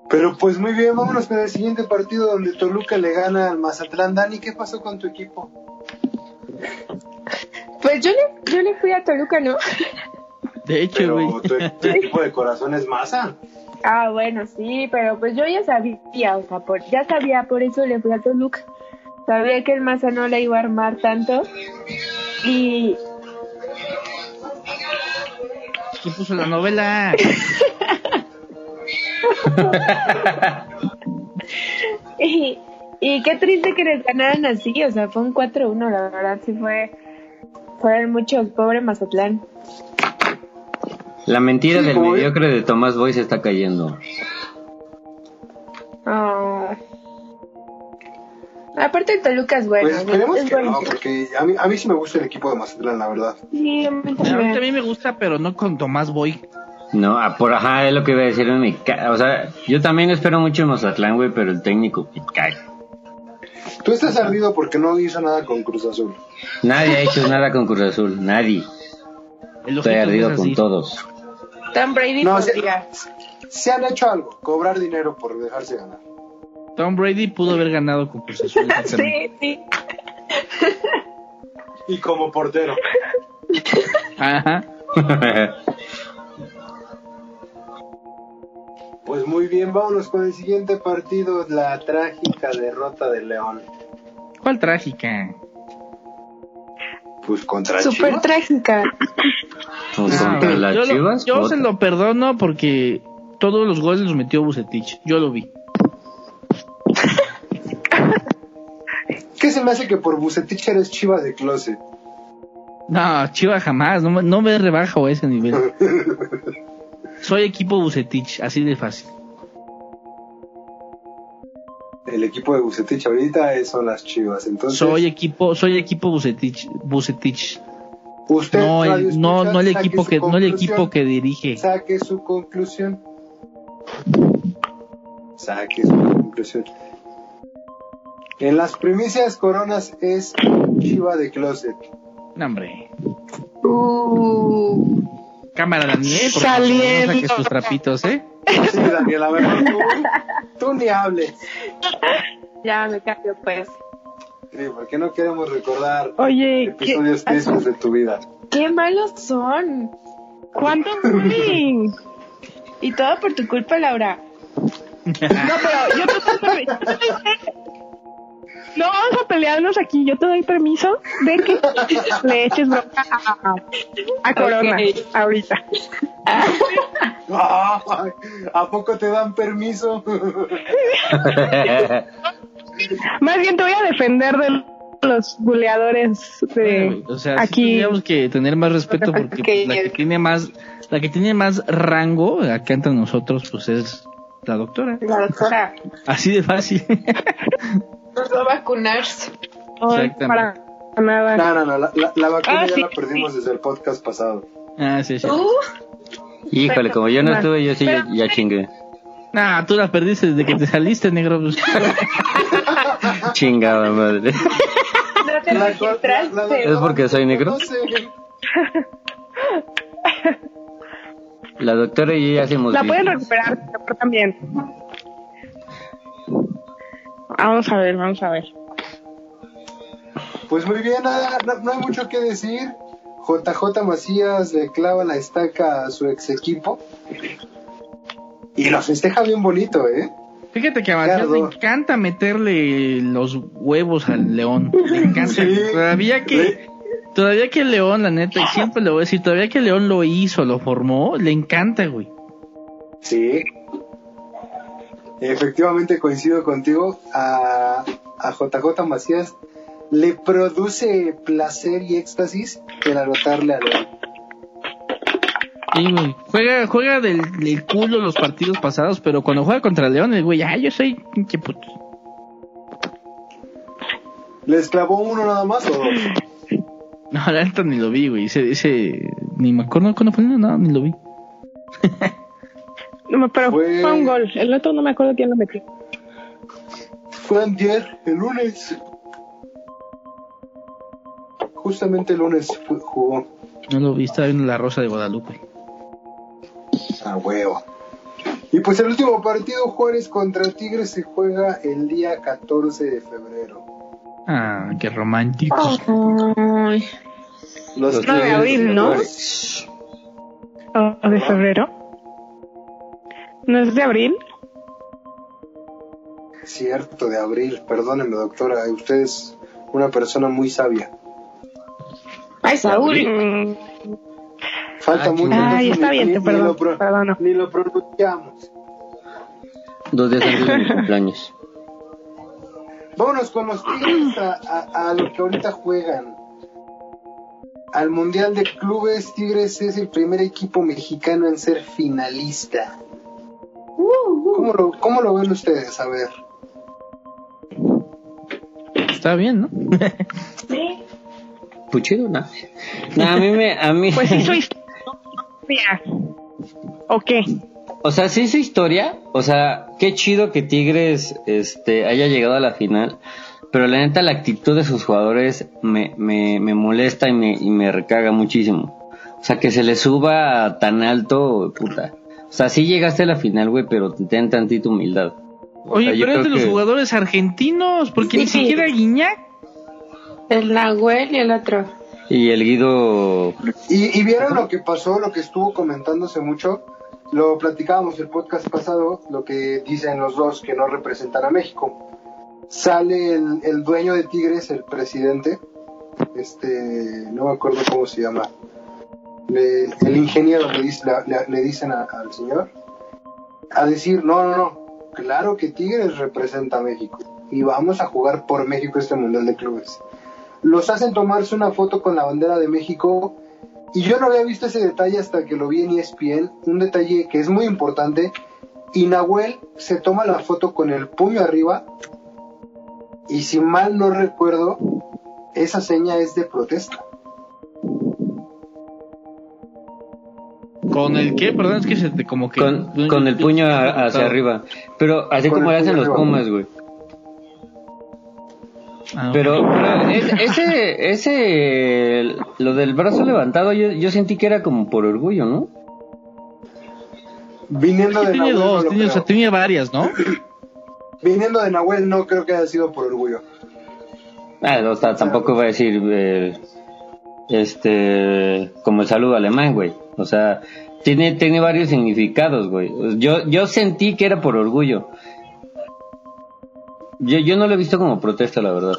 Pero pues muy bien, vámonos con el siguiente partido donde Toluca le gana al Mazatlán. Dani, ¿qué pasó con tu equipo?
Pues yo le, yo le fui a Toluca, ¿no?
De hecho,
Pero
güey.
tu, tu equipo de corazón es Maza.
Ah, bueno, sí, pero pues yo ya sabía, o sea, por, ya sabía, por eso le fui a Toluca. Sabía que el Maza no la iba a armar tanto. Y
¿Quién puso la novela? *laughs*
Y, y qué triste que les ganaran así, o sea, fue un 4-1, la verdad, sí fue. Fueron muchos, pobre Mazatlán.
La mentira
Sí,
del mediocre de Tomás Boy se está cayendo.
Ah. Aparte, el Toluca es bueno.
Pues esperemos
es
que
bueno.
no, porque a mí, a mí sí me gusta el equipo de Mazatlán, la verdad.
Sí, a mí
A
también.
también me gusta, pero no con Tomás Boy.
No, ah, por ajá, es lo que iba a decir. me ca- O sea, yo también espero mucho en Mazatlán, güey, pero el técnico me cae.
Tú estás ardido porque no hizo nada con Cruz Azul.
Nadie ha hecho nada con Cruz Azul, nadie. Estoy ardido
es
con todos.
Tom Brady
No, se han hecho algo, cobrar dinero por dejarse ganar.
Tom Brady pudo haber ganado con Cruz Azul. *laughs*
Sí, sí.
Y como portero.
Ajá. *laughs*
Pues muy bien, vámonos con el siguiente partido, la trágica derrota de León.
¿Cuál trágica?
Pues contra
Súper
Chivas.
trágica. *coughs*
Pues
Ah,
contra las
yo lo-
chivas.
yo
puta.
se lo perdono porque todos los goles los metió Bucetich. Yo lo vi.
¿Qué se me hace que por Bucetich eres Chivas de closet?
No, Chiva jamás. No, me- no me rebajo a ese nivel. *laughs* Soy equipo Bucetich, así de fácil.
El equipo de Bucetich ahorita es- son las Chivas. Entonces,
Soy equipo, soy equipo Bucetich, Bucetich.
usted
No, el, no,
escucha,
no el equipo que, no el equipo que dirige.
Saque su conclusión. Saque su conclusión. En las primicias coronas es Chiva de closet.
No, hombre.
Uh,
Cámara Daniel, por favor,
Saliendo.
no saques tus trapitos, ¿eh?
Sí, Daniela, mejor tú, tú ni hables.
ya me cambio, pues.
Sí, porque no queremos recordar
Oye, ¿qué-
episodios tristes de tu vida.
Qué malos son.
¿cuánto *laughs* bullying?
Y todo por tu culpa, Laura.
No, pero yo te doy permiso. No vamos a pelearnos aquí. Yo te doy permiso de que *laughs* le eches bronca a, a Corona ahorita.
Ay, ¿A poco te dan permiso? *laughs*
Más bien te voy a defender de los buleadores de
o sea, sí
aquí.
tendríamos que tener más respeto porque pues, la que tiene más, la que tiene más rango acá entre nosotros, pues es la doctora.
La doctora
Así de fácil. *laughs*
nos va a vacunarse.
Ay,
Exactamente.
para nada.
No, no, no, la, la- la vacuna
Ah,
ya
sí.
la perdimos desde el podcast pasado.
ah, sí, sí.
Uh,
Híjole, como yo no estuve, yo sí ya, ya chingué.
Ah, tú la perdiste desde que te saliste, negro. *laughs*
Chingada madre.
no te
La- la-
registraste.
la- la-
¿Es porque soy negro?
No sé. *laughs*
La doctora y yo ya hacemos
La pueden recuperar, pero también. Vamos a ver, vamos a ver.
Pues muy bien, nada, no, no hay mucho que decir. JJ Macías le clava la estaca a su ex equipo. Y lo festeja bien bonito, ¿eh?
Fíjate que a Macías le encanta meterle los huevos al león. Le encanta.
Sí.
Todavía que, todavía que el león, la neta, y siempre le voy a decir, todavía que el león lo hizo, lo formó, le encanta, güey.
Sí. Efectivamente coincido contigo. A, a JJ Macías le produce placer y éxtasis el anotarle a León.
Sí, güey. Juega, juega del, del culo los partidos pasados, pero cuando juega contra león, el güey, ah, yo soy pinche puto.
¿Les clavó uno nada más o dos? *laughs*
No, la neta ni lo vi, güey. Ese, ese, ni me acuerdo cuándo fue, no, ni lo vi. *laughs*
No, pero
Fue-
fue un gol. El otro no me acuerdo quién lo metió.
Fue antier, el lunes. Justamente el lunes jugó.
No lo vi, estaba viendo la Rosa de Guadalupe.
A huevo. Y pues el último partido Juárez contra Tigres se juega el día 14 de febrero.
Ah, qué romántico.
Ay,
Los
Los
No, de
Tigres
abril, ¿no? ¿O de febrero? ¿No es de abril?
Cierto, de abril. Perdóneme, doctora. Usted es una persona muy sabia.
Ay, Saúl.
Mm,
Falta
Ah,
mucho.
Ay, está
ni-
bien,
ni-
te
ni
perdono,
lo pro-
perdono.
Ni lo pronunciamos.
Dos días antes de mi cumpleaños. *laughs*
Vámonos con los Tigres a, a- a lo que ahorita juegan. Al Mundial de Clubes, Tigres es el primer equipo mexicano en ser finalista. ¿Cómo lo, cómo lo ven ustedes? A ver.
Está bien, ¿no? *laughs*
Sí.
Puchido, no. No, a mí me, a mí.
Pues hizo *laughs* historia. ¿O qué?
O sea, sí su historia, o sea, qué chido que Tigres este haya llegado a la final, pero la neta la actitud de sus jugadores me, me, me molesta y me, y me recaga muchísimo. O sea, que se le suba tan alto, puta. O sea, sí llegaste a la final, güey, pero ten tantita humildad. O
Oye,
sea,
pero es de los
que-
jugadores argentinos, porque ni
Sí.
siquiera Guiñac.
El Nahuel y el otro.
Y el Guido,
¿Y, y vieron lo que pasó, lo que estuvo comentándose mucho? Lo platicábamos el podcast pasado, lo que dicen los dos que no representan a México. Sale el, el dueño de Tigres, el presidente, este, no me acuerdo cómo se llama. Le- el ingeniero le, dice- dicen a- al señor a decir, no, no, no, claro que Tigres representa a México y vamos a jugar por México este Mundial de Clubes. Los hacen tomarse una foto con la bandera de México y yo no había visto ese detalle hasta que lo vi en ESPN, un detalle que es muy importante. Y Nahuel se toma la foto con el puño arriba. Y si mal no recuerdo, esa seña es de protesta.
¿Con el qué? Perdón, es que se te como que...
con, con el puño a- hacia arriba. Pero así
Con
como le hacen los. Pumas, güey.
Ah.
Pero, pero es- ese, ese, lo del brazo levantado, yo, yo sentí que era como por orgullo, ¿no?
Viniendo
Es que
de
tiene
Nahuel, no
dos,
lo
tiene, o sea, tiene varias, ¿no? *coughs*
Viniendo de Nahuel, no creo que haya sido por orgullo.
Ah, o sea, tampoco va a decir, eh, este, como el saludo alemán, güey. O sea, tiene, tiene varios significados, güey. Yo, yo sentí que era por orgullo. Yo, yo no lo he visto como protesta, la verdad.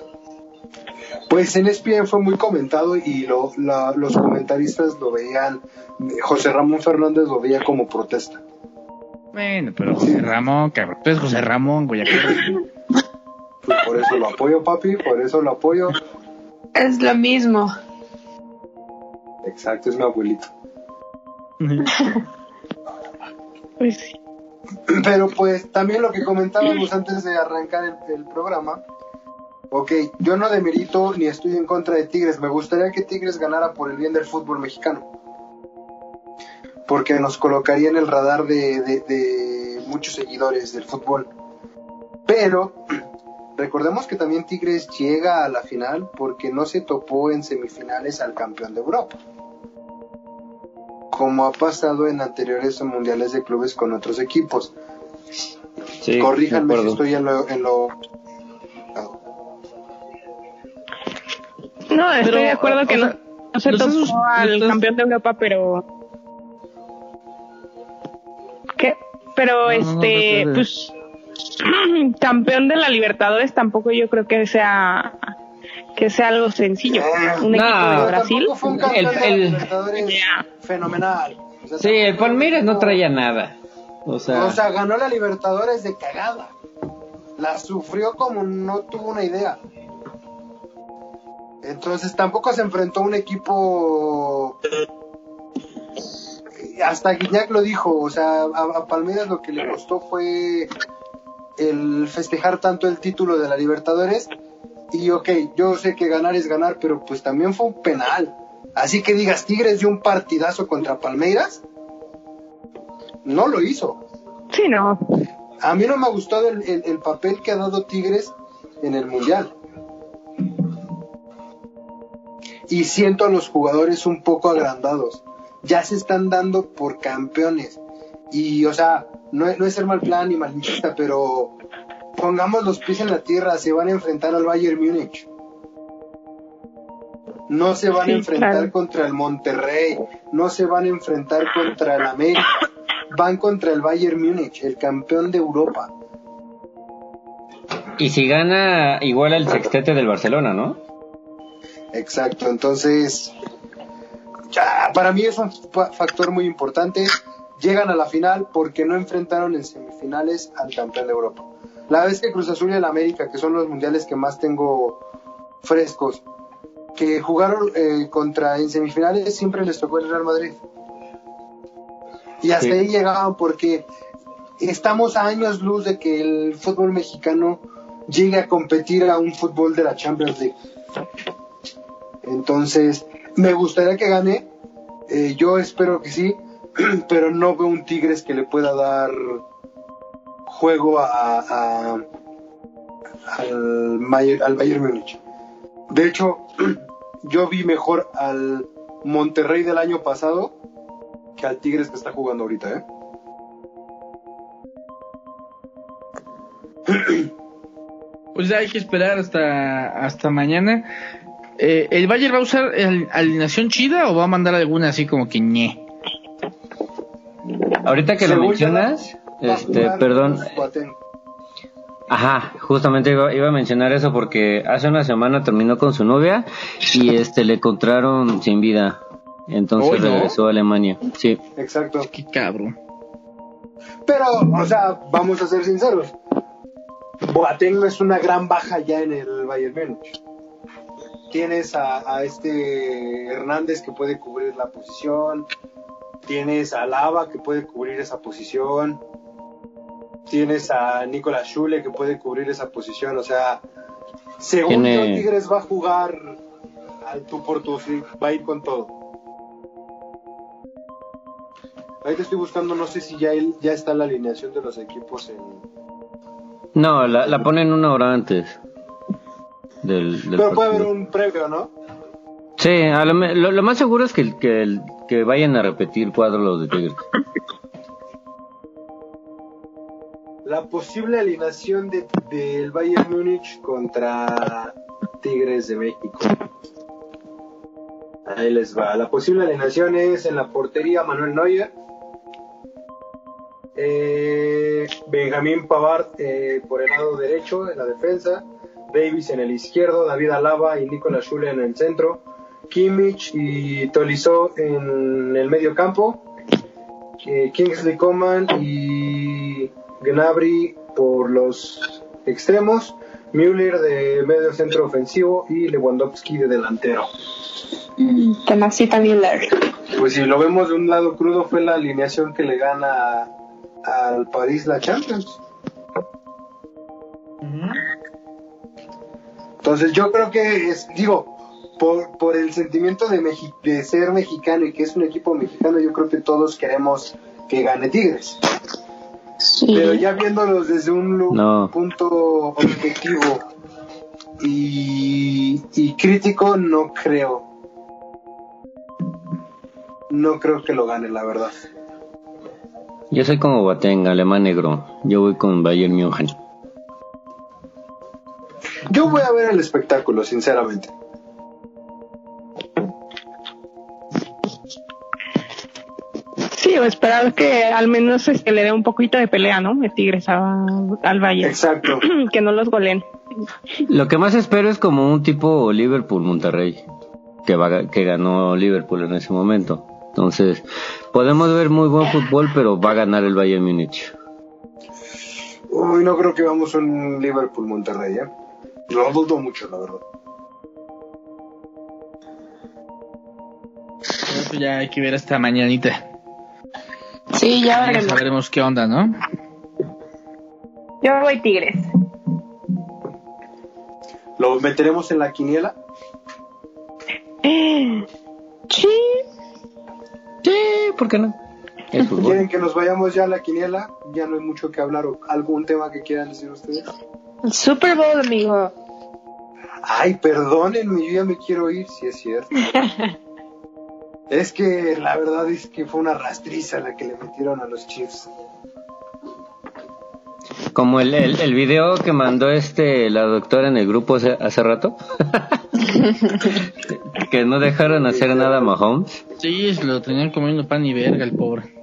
Pues en ESPN fue muy comentado y lo, la- los comentaristas lo veían, José Ramón Fernández lo veía como protesta.
Bueno, pero José Ramón, cabrón. Tú eres José Ramón, güey.
Pues por eso lo apoyo, papi, por eso lo apoyo.
Es lo mismo.
Exacto, es mi abuelito. *laughs*
Pues.
Pero pues también lo que comentábamos antes de arrancar el, programa. Ok, yo no demerito ni estoy en contra de Tigres. Me gustaría que Tigres ganara por el bien del fútbol mexicano. Porque nos colocaría en el radar de- de muchos seguidores del fútbol. Pero *clears throat* recordemos que también Tigres llega a la final porque no se topó en semifinales al campeón de Europa. Como ha pasado en anteriores mundiales de clubes con otros equipos.
Sí,
Corríjanme si estoy en lo... En lo...
No, estoy
Pero,
de acuerdo que
o
no,
sea,
no se tocó
esos-
al
los-
campeón de Europa, pero... ¿Qué? Pero
no, no,
este,
no, no,
pues... *clears throat* campeón de la Libertadores tampoco yo creo que sea que sea algo sencillo. Un
No,
equipo de Brasil.
Fue un campeón
El- el-
fenomenal. O sea,
Sí, el Palmeiras no traía nada. O sea,
O sea, ganó la Libertadores de cagada. La sufrió como no tuvo una idea. Entonces tampoco se enfrentó a un equipo. Hasta Guiñac lo dijo, o sea, a, a Palmeiras lo que le costó fue el festejar tanto el título de la Libertadores. Y ok, yo sé que ganar es ganar, pero pues también fue un penal. Así que digas, Tigres dio un partidazo contra Palmeiras. No lo hizo.
Sí, no.
A mí no me ha gustado el, el- el papel que ha dado Tigres en el Mundial. Y siento a los jugadores un poco agrandados. Ya se están dando por campeones. Y, o sea, no, es- no es ser mal plan ni malinchista, pero pongamos los pies en la tierra. Se van a enfrentar al Bayern Múnich. No se van
Sí,
a enfrentar
claro.
contra el Monterrey. No se van a enfrentar contra el América. Van contra el Bayern Múnich, el campeón de Europa.
y si gana igual al sextete del Barcelona, ¿no?
Exacto, entonces ya, para mí es un fa- factor muy importante. Llegan a la final porque no enfrentaron en semifinales al campeón de Europa. La vez que Cruz Azul y el América, que son los mundiales que más tengo frescos, que jugaron eh, contra en semifinales, siempre les tocó el Real Madrid. Y hasta
Sí.
ahí llegaban porque estamos a años luz de que el fútbol mexicano llegue a competir a un fútbol de la Champions League. Entonces, me gustaría que gane. eh, yo espero que sí, *clears throat* pero no veo un Tigres que le pueda dar juego a, a- al, Mayer- al Bayern Múnich. De hecho, *clears throat* yo vi mejor al Monterrey del año pasado que al Tigres que está jugando ahorita, ¿eh? *clears throat*
Pues ya hay que esperar hasta, hasta mañana. Eh, ¿El Bayern va a usar el- alineación chida o va a mandar alguna así como que ñe?
Ahorita que lo mencionas, este, perdón. Ajá, justamente iba, iba a mencionar eso porque hace una semana terminó con su novia y este le encontraron sin vida. Entonces regresó a Alemania. Sí.
Exacto.
Qué cabrón.
Pero, o sea, vamos a ser sinceros. Boateng no es una gran baja ya en el Bayern Múnich. Tienes a, a este Hernández que puede cubrir la posición. Tienes a Lava que puede cubrir esa posición. Tienes a Nicolás Schule que puede cubrir esa posición. O sea, según yo, Tigres va a jugar al tú por tú, sí, va a ir con todo. Ahí te estoy buscando, no sé si ya, él- ya está la alineación de los equipos en...
No, la, la ponen una hora antes del, del
Pero puede haber un previo, ¿no?
Sí, a lo, me- lo, lo más seguro es que, el- que, que vayan a repetir cuadros de Tigres.
La posible alineación de- del Bayern Múnich contra Tigres de México. Ahí les va. La posible alineación es en la portería Manuel Neuer. Eh, Benjamín Pavard eh, por el lado derecho en la defensa. Davis en el izquierdo, David Alaba y Nicolas Schule en el centro, Kimmich y Tolisso en el medio campo, eh, Kingsley Coman y Gnabry por los extremos, Müller de medio centro ofensivo y Lewandowski de delantero.
Tomasita Müller.
Pues si lo vemos de un lado crudo fue la alineación que le gana al París la Champions. Entonces yo creo que es, digo, por, por el sentimiento de, Mexi- de ser mexicano y que es un equipo mexicano, yo creo que todos queremos que gane Tigres.
Sí.
Pero ya viéndolos desde un
No.
punto objetivo y, y crítico, no creo. No creo que lo gane, la verdad.
Yo soy como Boateng, alemán negro. Yo voy con Bayern München.
Yo voy a ver el espectáculo, sinceramente.
Sí, o esperar que al menos este, le dé un poquito de pelea, ¿no? El Tigres a- al Valle.
Exacto. *clears throat*
que no los goleen.
Lo que más espero es como un tipo Liverpool-Monterrey, que, va- que ganó Liverpool en ese momento. Entonces, podemos ver muy buen fútbol, pero va a ganar el Bayern Múnich.
Uy, no creo que vamos a un Liverpool Monterrey, ¿eh? Lo dudo mucho, la verdad.
Eso ya hay que ver hasta mañanita.
Sí, ya
Ya
veremos.
sabremos qué onda, ¿no?
Yo voy Tigres.
¿Lo meteremos en la quiniela?
Sí.
Sí, ¿por qué no? *laughs*
¿Quieren que nos vayamos ya a la quiniela? Ya no hay mucho que hablar. ¿O ¿Algún tema que quieran decir ustedes?
El Super Bowl, amigo.
Ay, perdónenme, yo ya me quiero ir, si es cierto. *laughs* es que la verdad es que fue una rastriza la que le metieron a los Chiefs.
Como el, el, el video que mandó este la doctora en el grupo hace, hace rato. *laughs* que no dejaron hacer nada a Mahomes.
Sí, se lo tenían comiendo pan y verga el pobre.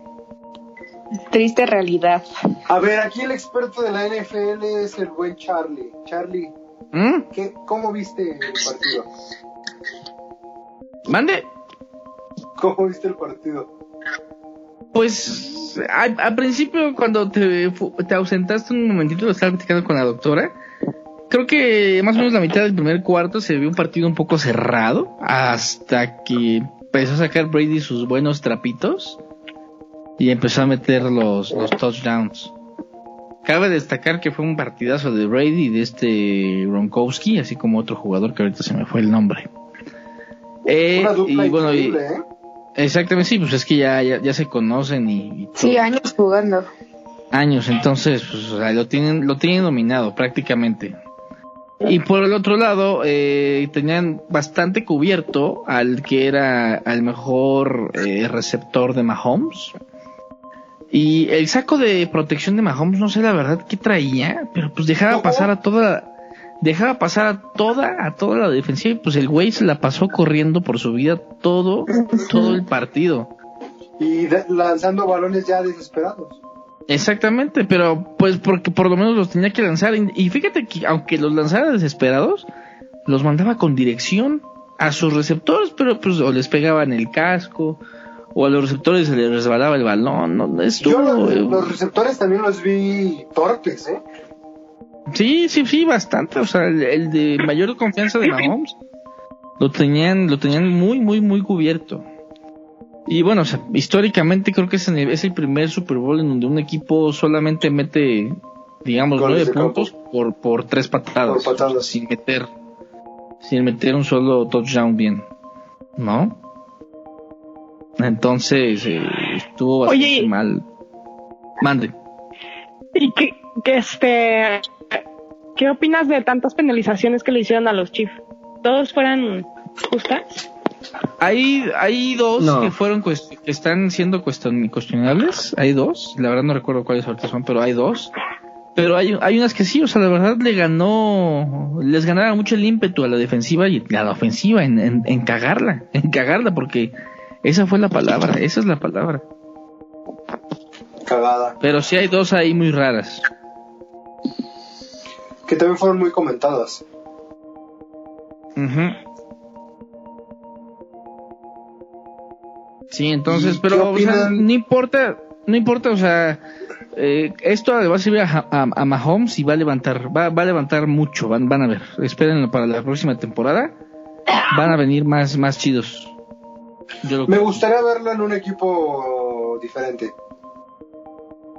Triste realidad.
A ver, aquí el experto de la NFL es el buen Charlie. Charlie,
¿Mm?
¿qué, ¿cómo viste el partido?
¿Mande?
¿Cómo viste el partido?
Pues al, al principio cuando te, te ausentaste un momentito, lo estaba platicando con la doctora. Creo que más o menos la mitad del primer cuarto se vio un partido un poco cerrado hasta que empezó a sacar Brady sus buenos trapitos y empezó a meter los, los touchdowns. Cabe destacar que fue un partidazo de Brady y de este Gronkowski, así como otro jugador que ahorita se me fue el nombre. Eh,
Una dupla
y bueno, y-
¿eh?
Exactamente, sí, pues es que ya, ya, ya se conocen y, y
Sí, años jugando.
años, entonces pues, o sea, lo tienen, lo tienen dominado prácticamente. Y por el otro lado, eh, tenían bastante cubierto al que era el mejor eh, receptor de Mahomes. Y el saco de protección de Mahomes, no sé la verdad qué traía, pero pues dejaba pasar a toda, dejaba pasar a toda, a toda la defensiva y pues el güey se la pasó corriendo por su vida todo, todo el partido.
Y lanzando balones ya desesperados.
Exactamente, pero pues porque por lo menos los tenía que lanzar. Y fíjate que aunque los lanzara desesperados, los mandaba con dirección a sus receptores, pero pues o les pegaba en el casco, o a los receptores se les resbalaba el balón. No, estuvo,
Yo los,
eh,
los receptores también los vi torpes, ¿eh?
Sí, sí, sí, bastante. O sea, el, el de mayor confianza de Mahomes lo tenían, lo tenían muy, muy, muy cubierto. Y bueno, o sea, históricamente creo que es, en el, es el primer Super Bowl en donde un equipo solamente mete, digamos, nueve
campo.
puntos por, por tres patadas.
Por patadas.
O sea, sin meter, sin meter un solo touchdown bien. ¿No? Entonces, eh, estuvo bastante
Oye,
mal. Mande.
¿Y qué, qué, este, qué opinas de tantas penalizaciones que le hicieron a los Chiefs? ¿Todos fueran justas?
Hay, hay dos
No.
que fueron que están siendo cuestion- cuestionables. Hay dos. La verdad no recuerdo cuáles ahorita son, pero hay dos. Pero hay, hay unas que sí, o sea, la verdad le ganó, les ganaba mucho el ímpetu a la defensiva y a la ofensiva en, en, en cagarla, *laughs* en cagarla, porque esa fue la palabra, esa es la palabra.
Cagada.
Pero sí hay dos ahí muy raras.
Que también fueron muy comentadas.
Ujú. Sí, entonces,
¿Y
pero o sea, no importa, no importa, o sea, eh, esto le va a servir a, a, a Mahomes y va a levantar, va, va a levantar mucho, van, van a ver, espérenlo para la próxima temporada, van a venir más, más chidos. Yo lo
Me
creo.
gustaría verlo en un equipo diferente,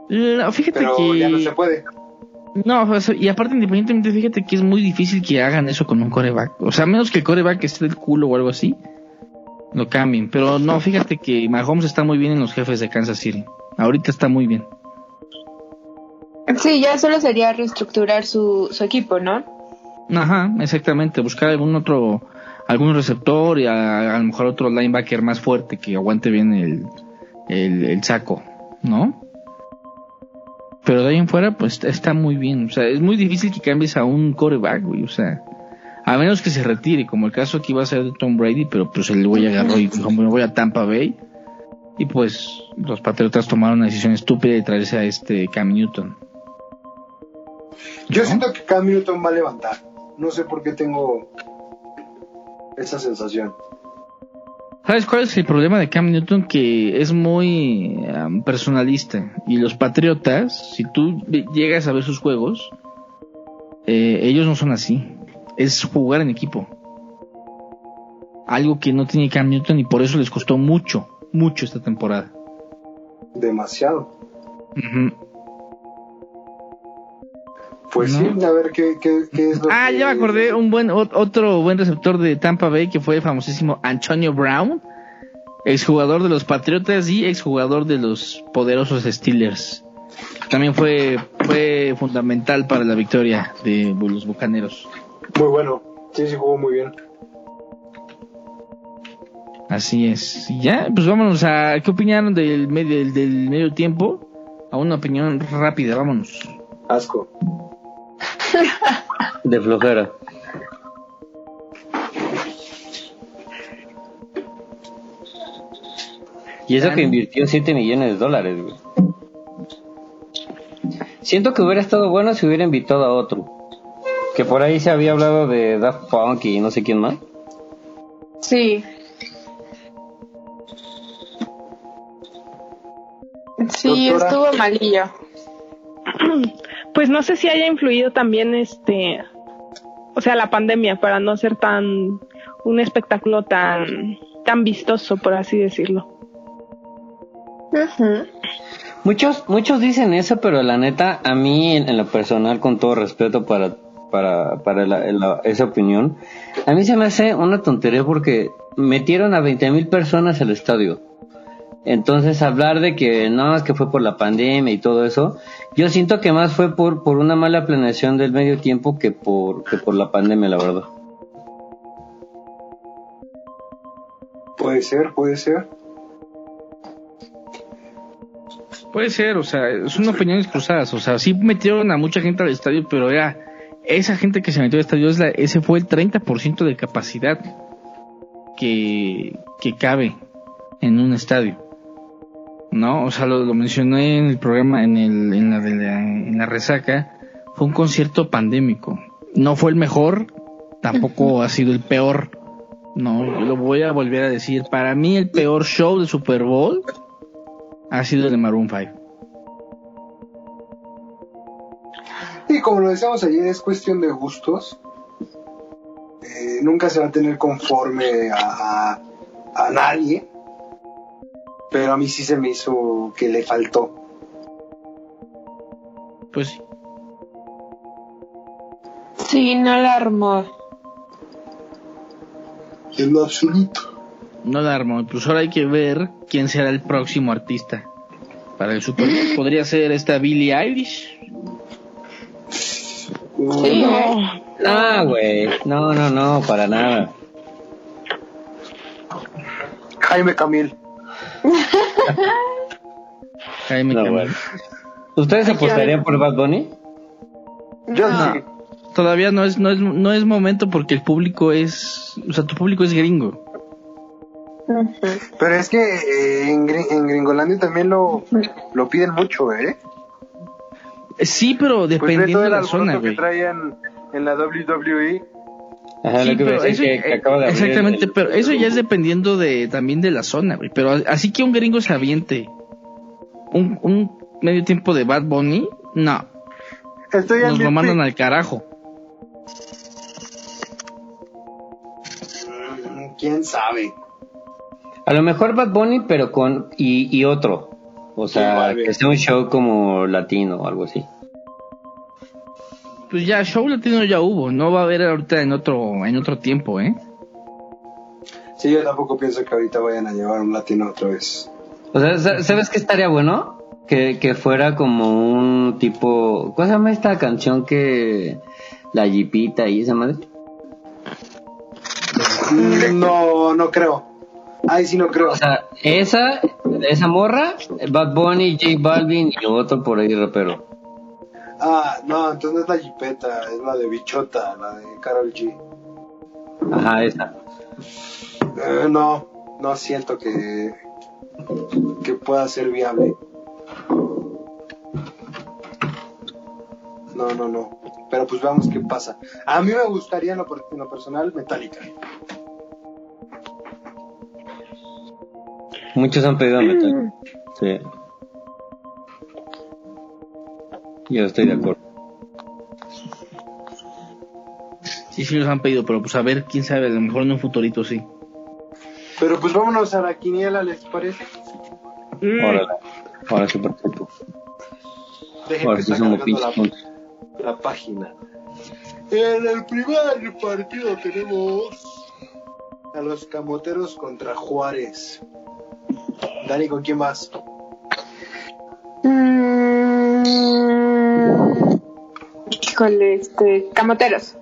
No, fíjate
pero
que
ya no se puede.
No, o sea, y aparte independientemente, fíjate que es muy difícil que hagan eso con un coreback. O sea, a menos que el coreback esté del culo o algo así, lo cambien. Pero no, fíjate que Mahomes está muy bien en los jefes de Kansas City. Ahorita está muy bien.
Sí, ya solo sería reestructurar su, su equipo, ¿no?
Ajá, exactamente. Buscar algún otro, algún receptor y a, a lo mejor otro linebacker más fuerte que aguante bien el, el, el saco, ¿no? Pero de ahí en fuera, pues está muy bien. O sea, es muy difícil que cambies a un coreback, güey. O sea, a menos que se retire, como el caso que iba a ser de Tom Brady, pero pues el güey agarró y dijo, me voy a Tampa Bay. Y pues los Patriotas tomaron una decisión estúpida de traerse a este Cam Newton.
Yo
¿No?
siento que Cam Newton va a levantar. No sé por qué tengo esa sensación.
¿Sabes cuál es el problema de Cam Newton? Que es muy personalista. Y los Patriotas, si tú llegas a ver sus juegos, eh, ellos no son así. Es jugar en equipo. Algo que no tiene Cam Newton y por eso les costó mucho, mucho esta temporada.
Demasiado. Pues
No.
sí, a ver qué, qué, qué es lo
Ah,
que-
ya me acordé, un buen ot- otro buen receptor de Tampa Bay que fue el famosísimo Antonio Brown, exjugador de los Patriotas y exjugador de los poderosos Steelers. También fue fue fundamental para la victoria de los Bucaneros.
Muy bueno. Sí, sí, jugó muy bien.
Así es. Y ya, pues vámonos a qué opinaron del medio del, del medio tiempo. A una opinión rápida, vámonos.
Asco.
De flojera. Y eso que invirtió 7 millones de dólares, güey. Siento que hubiera estado bueno si hubiera invitado a otro. Que por ahí se había hablado de Daft Punk y no sé quién más.
Sí. Sí,
Doctora.
estuvo malillo. *clears throat*
Pues no sé si haya influido también este, o sea, la pandemia para no ser tan un espectáculo tan tan vistoso, por así decirlo.
Ujú.
Muchos, muchos dicen eso, pero la neta, a mí en, en lo personal, con todo respeto para, para, para la- la- esa opinión, a mí se me hace una tontería porque metieron a 20 mil personas al estadio. Entonces hablar de que no, es que fue por la pandemia y todo eso, yo siento que más fue por, por una mala planeación del medio tiempo que por, que por la pandemia, la verdad.
Puede ser, puede ser.
Puede ser, o sea, son opiniones cruzadas. O sea, sí metieron a mucha gente al estadio, pero era esa gente que se metió al estadio, es la, ese fue el 30% de capacidad que, que cabe en un estadio. ¿No? O sea, lo, lo mencioné en el programa, en, el, en, la, en la resaca. Fue un concierto pandémico. No fue el mejor, tampoco ha sido el peor. No, yo lo voy a volver a decir. Para mí, el peor show de Super Bowl ha sido el de Maroon 5.
Y como lo decíamos ayer, es cuestión de gustos. Eh, nunca se va a tener conforme a, a, a nadie. Pero a mí sí se me hizo que le faltó.
Pues sí.
Sí, no la armó.
En lo absoluto.
No la armó. Pues ahora hay que ver quién será el próximo artista para el Super Bowl. Podría ser esta Billie Eilish.
Sí,
Uh,
¿eh?
No, güey. No, no, no, para nada.
Jaime Camil.
Jaime
No, bueno. ¿Ustedes apostarían por Bad Bunny?
Yo
No.
sí.
Todavía no es, no es, no es momento porque el público es, o sea, tu público es gringo.
Pero es que eh, en, Gri- en Gringolandia también lo, lo piden mucho, ¿eh?
Sí, pero
Pues
dependiendo
todo
de
el
la zona,
que traían en la WWE.
Ajá,
Sí,
lo que iba a
pero
decir
eso-
que, que acaba de abrir
exactamente,
el-
pero eso ya es dependiendo de también de la zona, güey. Pero así que un gringo se aviente un, un medio tiempo de Bad Bunny, no,
Estoy
nos
en
lo mandan al carajo.
Mm, ¿Quién sabe?
A lo mejor Bad Bunny, pero con. y, y otro. O sea, que sea un show como latino o algo así.
Pues ya, show latino ya hubo, no va a haber ahorita en otro, en otro tiempo, ¿eh?
Sí, yo tampoco pienso que ahorita vayan a llevar un latino otra vez.
O sea, sa- ¿sabes qué estaría bueno? Que, que fuera como un tipo. ¿Cómo se llama esta canción que. La Jeepita y esa madre?
Mm, No, no creo. Ay, sí, no creo.
O sea, esa, esa morra, Bad Bunny, J Balvin y otro por ahí rapero.
Ah, no, entonces no es la jipeta, es la de Bichota, la de Carol G.
Ajá, esa.
Eh, no, no siento que, que pueda ser viable. No, no, no. Pero pues veamos qué pasa. A mí me gustaría en lo, en lo personal Metallica.
Muchos han pedido a metal. *clears throat* Sí. Yo estoy de acuerdo.
Sí, sí los han pedido, pero pues a ver, quién sabe, a lo mejor en un futurito sí.
Pero pues vámonos a la quiniela, ¿les parece?
Órale. Ahora sí, perfecto.
Dejen
Ahora
que
sí somos
la, la página. En el primer partido tenemos a los camoteros contra Juárez. Dani, ¿con quién vas?
Híjole, este, camoteros.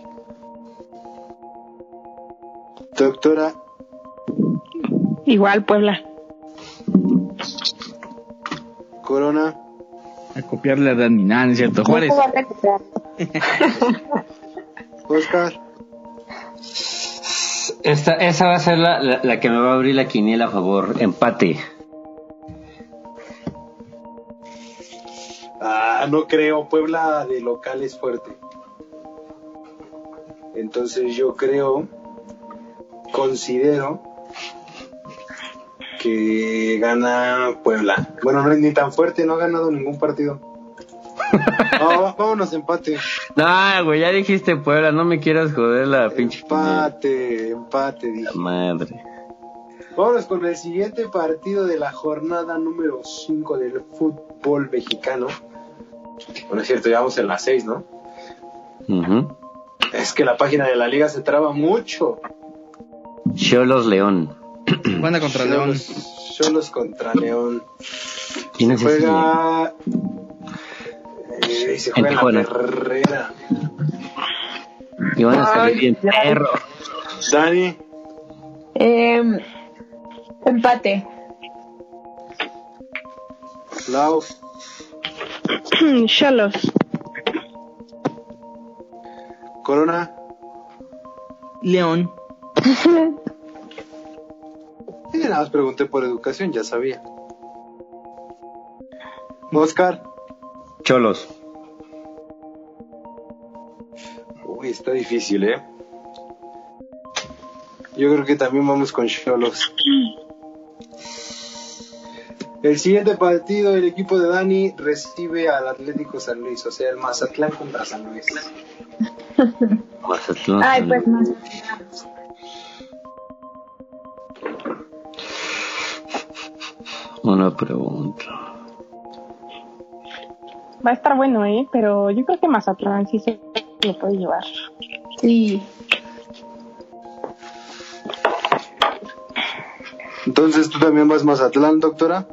Doctora,
Igual Puebla.
Corona,
A copiarle a Dani, nada, no es cierto. Juárez. *laughs*
Oscar,
Esta, esa va a ser la, la, la que me va a abrir la quiniela a favor. Empate.
Ah, no creo. Puebla de local es fuerte. Entonces yo creo, considero que gana Puebla. Bueno, no es ni tan fuerte, no ha ganado ningún partido. No, *laughs* vámonos empate.
No, güey, ya dijiste Puebla, no me quieras joder la pinche quiniela.
Empate, empate, dije.
La madre.
Vámonos con el siguiente partido de la jornada número 5 del fútbol mexicano. Bueno, es cierto, ya vamos en la 6, ¿no?
Ujú.
Es que la página de la liga se traba mucho.
Cholos León. *clears throat*
Juega contra León.
Cholos, contra León.
¿Quién es ese?
Juega. eh, se juega en la
Tijuana.
Herrera.
Y van a salir bien perro.
Dani,
Em, empate.
Lau, *clears throat*
Cholos.
Corona.
León. *laughs*
Y nada más pregunté por educación, ya sabía. Oscar.
Cholos.
Uy, está difícil, ¿eh? Yo creo que también vamos con Cholos. *clears throat* El siguiente partido, el equipo de Dani recibe al Atlético San Luis, o sea, el Mazatlán contra San Luis. *laughs*
Mazatlán.
Ay, pues no.
Una pregunta.
Va a estar bueno, ¿eh? Pero yo creo que Mazatlán sí se lo puede llevar.
Sí.
Entonces, ¿tú también vas Mazatlán, doctora?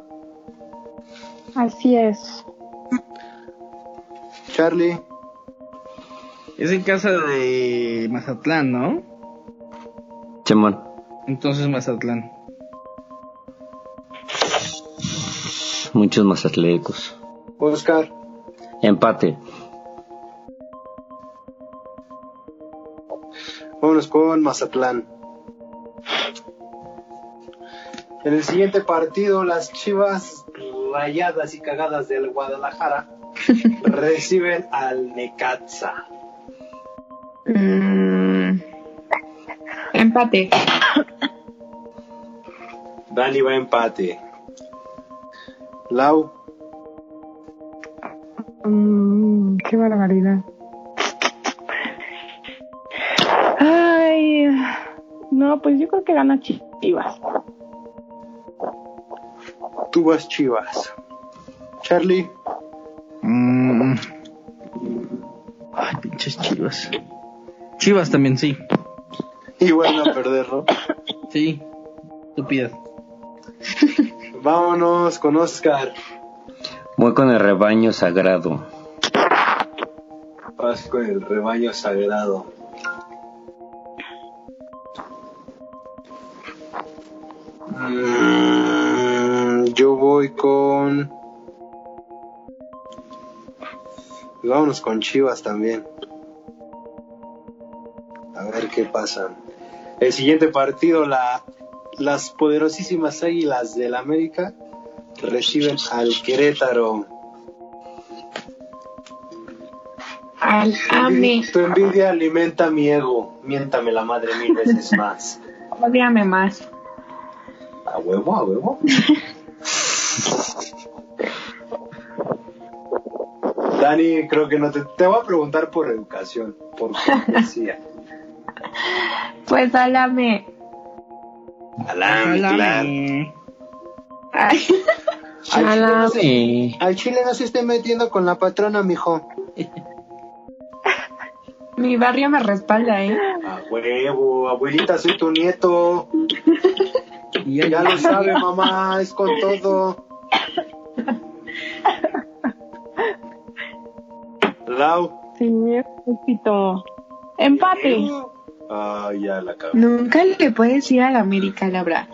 Así es.
Charlie.
Es en casa de Mazatlán, ¿no?
Chemón.
Entonces Mazatlán.
Muchos mazatlecos.
Oscar.
Empate.
Vámonos con Mazatlán. En el siguiente partido, las chivas rayadas y cagadas del Guadalajara *laughs* reciben al Necaxa.
Mm, Empate.
Dani va a empate. Lau,
Mm, qué barbaridad. Ay, no, pues yo creo que gana Chivas.
Tú vas Chivas. Charlie,
Mm. Ay, pinches chivas. Chivas también, sí.
y vuelve a perder, ¿no?
Sí. Estúpidas. *laughs*
Vámonos con Oscar.
Voy con el rebaño sagrado.
Vas con el rebaño sagrado. Vámonos con Chivas también. A ver qué pasa. El siguiente partido, la, las poderosísimas Águilas del América reciben al Querétaro.
Al ame.
Tu envidia alimenta mi ego. Miéntame la madre mil veces más. *laughs*
Ódiame más.
A huevo, a huevo. *laughs* Dani, creo que no te... Te voy a preguntar por educación, por cortesía. *laughs*
Pues al ame.
Alame, claro.
Alame.
Ay. *laughs*
Al chile, no se,
Sí.
al chile no se esté metiendo con la patrona, mijo. *laughs*
Mi barrio me respalda, ¿eh?
A huevo, abuelita, soy tu nieto.
Y
Ya lo sabe, mamá, es con todo. Lau.
Sin miedo, éxito. Empate.
Ah, ya la acabé.
Nunca le puedes ir a la América, Laura.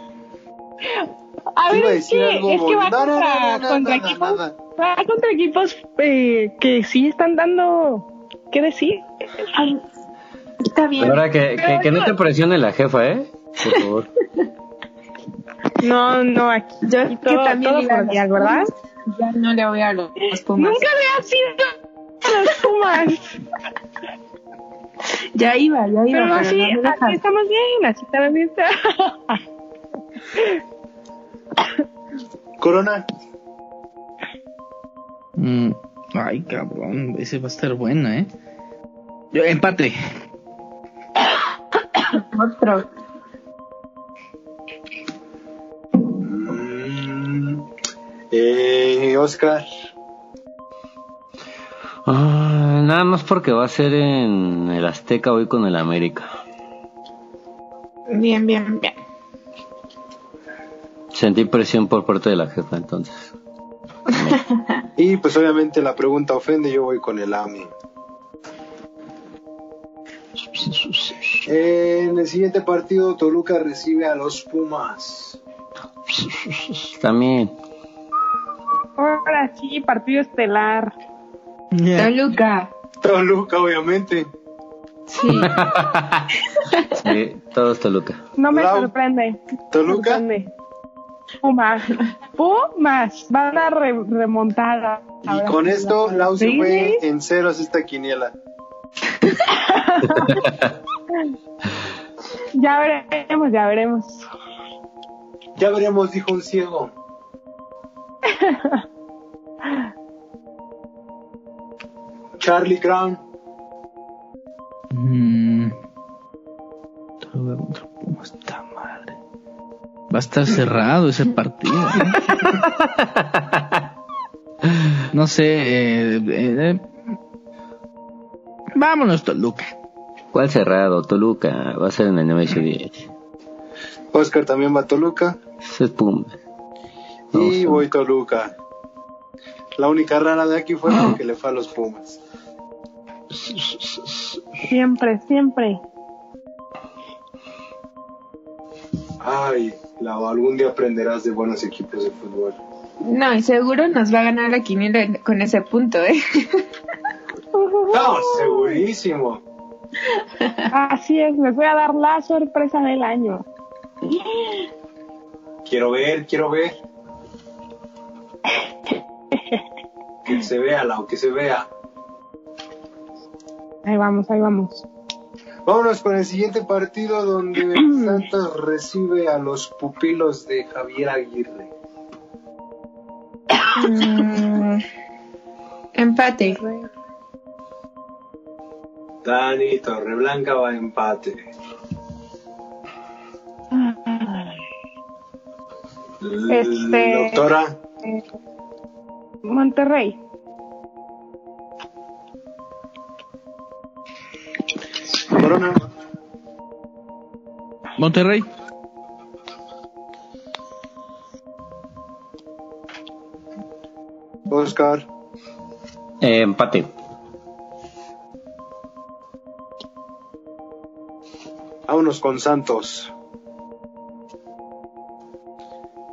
A ver, es que, es que va
bonito. No, no,
contra,
no, no,
contra equipos, va contra equipos eh, que sí están dando, ¿qué decir?
Ay, está bien.
Ahora que, que, que no te presione la jefa, ¿eh? Por favor. *laughs*
No, no, aquí,
Yo
aquí
que
todo,
también
todo cordial, ¿verdad?
Ya no le voy a los Pumas.
Nunca le has ido a los Pumas.
Ya iba, ya iba.
Pero así,
no
así estamos bien, así estamos bien.
Corona.
Mm, Ay, cabrón. Ese va a estar buena, ¿eh? Yo, empate.
Otro.
Mm, eh, Oscar.
Ah, nada más porque va a ser en el Azteca hoy con el América.
Bien, bien, bien.
Sentí presión por parte de la jefa, entonces. *laughs*
Y pues obviamente la pregunta ofende, yo voy con el AMI. En el siguiente partido, Toluca recibe a los Pumas.
También.
Ahora sí, partido estelar.
Toluca.
Toluca, obviamente.
Sí. *laughs*
Sí, todos Toluca.
No me
Lau.
sorprende.
Toluca.
Sorprende. Pumas. Pumas. Van a re- remontar.
Y con esto,
la-
Lau se
Sí,
fue en ceros esta quiniela. *laughs*
Ya veremos, ya veremos.
Ya veremos, dijo un ciego. *laughs* Charlie Crown.
Mm. Toluca contra Pumas, esta madre. Va a estar cerrado ese partido. ¿eh? *laughs* No sé. eh, eh, vámonos, Toluca.
¿Cuál cerrado? Toluca. Va a ser en el Nemesio 10.
Oscar también va a Toluca.
Es Pum.
Y
Vamos a-
voy Toluca. La única rara de aquí fue *gasps* la que le fue a los Pumas.
Siempre, siempre.
Ay, Lau, algún día aprenderás de buenos equipos de fútbol.
No, y seguro nos va a ganar la quiniela con ese punto, ¿eh? *laughs*
No, segurísimo.
Así es, les voy a dar la sorpresa del año.
Quiero ver, quiero ver. *laughs* Que se vea, Lau, que se vea.
Ahí vamos, ahí vamos.
Vámonos con el siguiente partido donde *clears throat* Santos recibe a los pupilos de Javier Aguirre.
Mm, empate.
Dani Torreblanca va a empate.
Este-
Doctora,
Monterrey.
Corona,
Monterrey.
Oscar,
Eh, empate.
vámonos con Santos.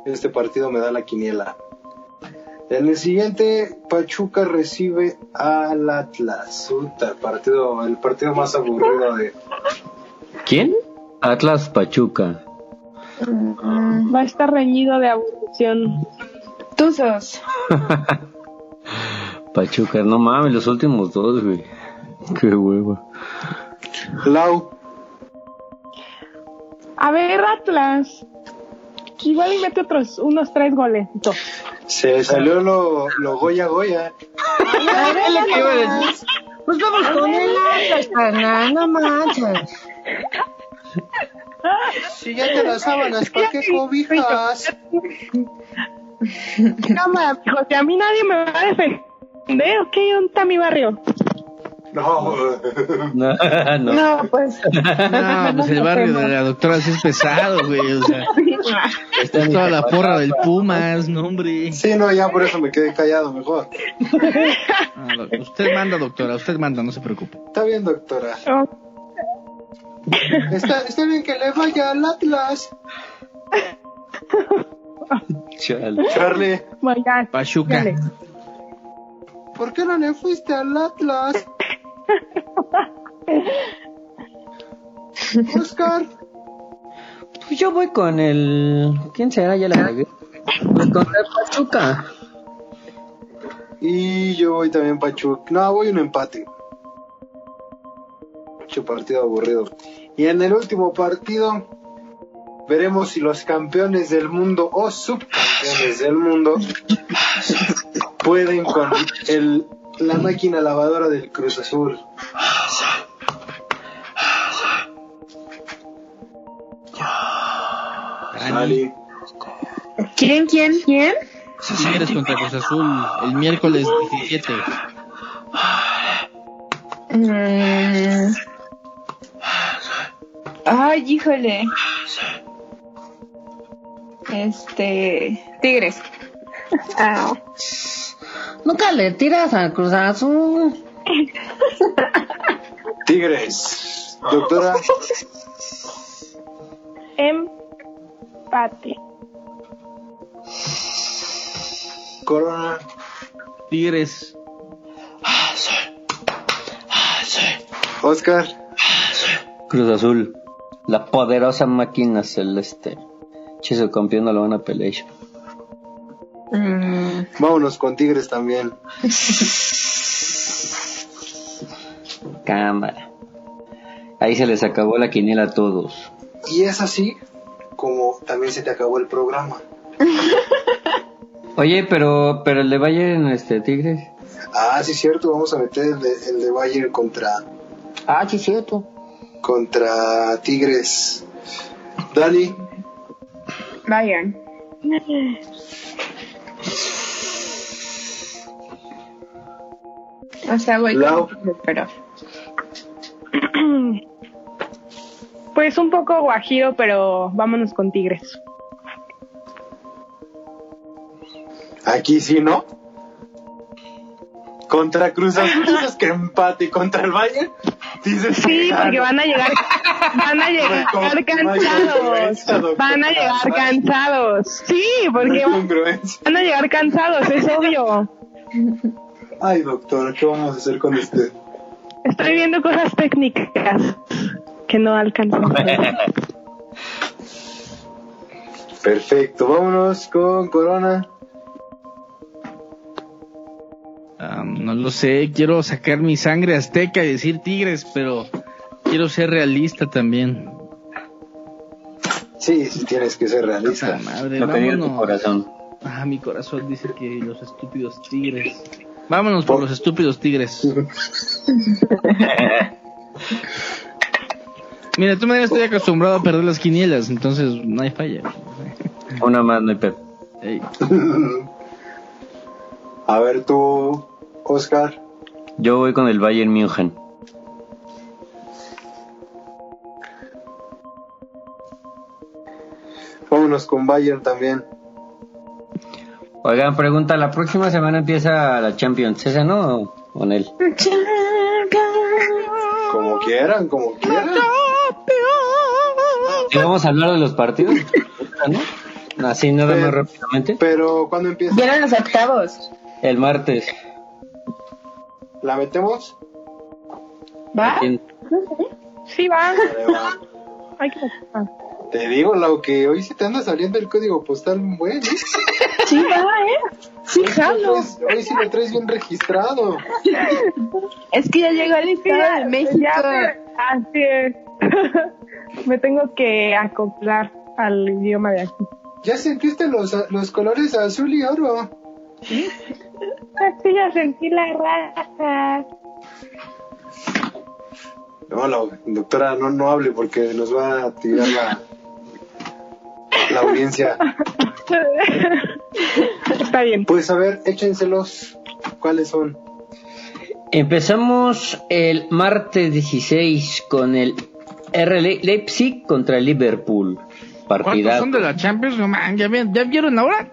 Este partido me da la quiniela. En el siguiente, Pachuca recibe al Atlas. Puta, el partido, el partido más aburrido de.
¿Quién? Atlas Pachuca.
Va a estar reñido de aburrición.
Tuzos. *laughs*
Pachuca, no mames, los últimos dos, güey. Qué hueva.
Lau,
A ver, Atlas. Igual y mete otros unos tres goles.
Se salió lo, lo Goya Goya.
Pues vamos con el Atlas, no manches.
Si ya te las sábanas, ¿para qué cobijas?
No mames, José, a mí nadie me va a defender. ¿Ok? ¿Dónde está mi barrio?
No,
No, no.
No, pues.
No, pues el barrio de la doctora sí es pesado, güey. O sea, *laughs* está toda la porra del Pumas, no, hombre.
sí, no, ya por eso me quedé callado mejor.
Ah, usted manda, doctora, usted manda, no se preocupe.
Está bien, doctora. Está, está bien que le vaya al Atlas.
Chale.
Charlie,
Pachuca.
dale.
¿por qué no le fuiste al Atlas? *laughs* Oscar,
Pues yo voy con el. ¿Quién será? Ya la con el Pachuca.
y yo voy también Pachuca. No, voy un empate. Mucho partido aburrido. Y en el último partido veremos si los campeones del mundo o subcampeones del mundo pueden con el, la máquina lavadora del Cruz Azul.
Dani,
¿Quién, quién, quién?
Tigres contra Cruz Azul el miércoles 17.
Mm. Ay, híjole. Este. Tigres. Ah.
Nunca le tiras al Cruz Azul.
Tigres. Doctora,
Empate.
Corona,
Tigres.
Oscar.
Cruz Azul. La poderosa máquina celeste. Che, su campeón no lo van a pelear.
Mm.
Vámonos con Tigres también.
Cámara. Ahí se les acabó la quiniela a todos.
Y es así como también se te acabó el programa.
Oye, pero pero el de Bayern, este, Tigres.
Ah, sí, cierto, vamos a meter el de, el de Bayern contra,
Ah, sí, cierto.
contra Tigres. Dani,
Bayern. O sea, voy
Lau.
con pero *clears throat* *clears throat*
Pues un poco guajiro, pero vámonos con Tigres.
aquí sí, ¿no? Contra Cruz Azul *laughs* dices que empate y contra el Bayern dices
Sí, porque van a llegar, van a llegar *laughs* cansados. Van a llegar cansados. Sí, porque van a llegar cansados, es obvio.
Ay, doctora, ¿qué vamos a hacer con usted?
Estoy viendo cosas técnicas que no alcanzo. a ver. *laughs*
Perfecto, vámonos con Corona.
No lo sé, quiero sacar mi sangre azteca y decir Tigres, pero Quiero ser realista también.
Sí, sí tienes que ser realista.
madre,
diga tu corazón.
Ah, mi corazón dice que los estúpidos tigres. Vámonos por los estúpidos tigres. *laughs* *laughs* Mira, tú me estoy acostumbrado a perder las quinielas, entonces no hay falla.
Una más, no hay pedo.
Ey,
A ver tú, Oscar.
Yo voy con el Bayern München.
Vámonos con Bayern también.
Oigan, pregunta, ¿la próxima semana empieza la Champions? ¿Esa no? ¿O con él?
Como quieran, como quieran.
¿Sí vamos a hablar de los partidos? ¿No? Así nada más rápidamente.
Pero ¿cuándo empieza?
Ya eran los octavos.
El martes.
¿La metemos?
¿Va?
¿Quién?
Sí, va.
Vale, va.
Hay que ah.
Te digo, Lau, que hoy sí te anda saliendo el código postal bueno. ¿eh?
Sí, va, ¿eh? Sí,
Hoy sí lo
jalo.
traes- Hoy sí lo traes bien registrado.
Es que ya llegó el Estado de México.
Ya así es. *laughs* me tengo que acoplar al idioma de aquí.
Ya sentiste los, los colores azul y oro.
Así ya sentí la raza.
No, la doctora, no, no hable porque nos va a tirar la, la audiencia. *laughs*
Está bien.
Pues a ver, échenselos. ¿Cuáles son?
Empezamos el martes 16 con el R Le- Leipzig contra el Liverpool.
¿Cuántos
Partida.
son de la Champions? No, man, ¿ya, ¿Ya vieron ahora?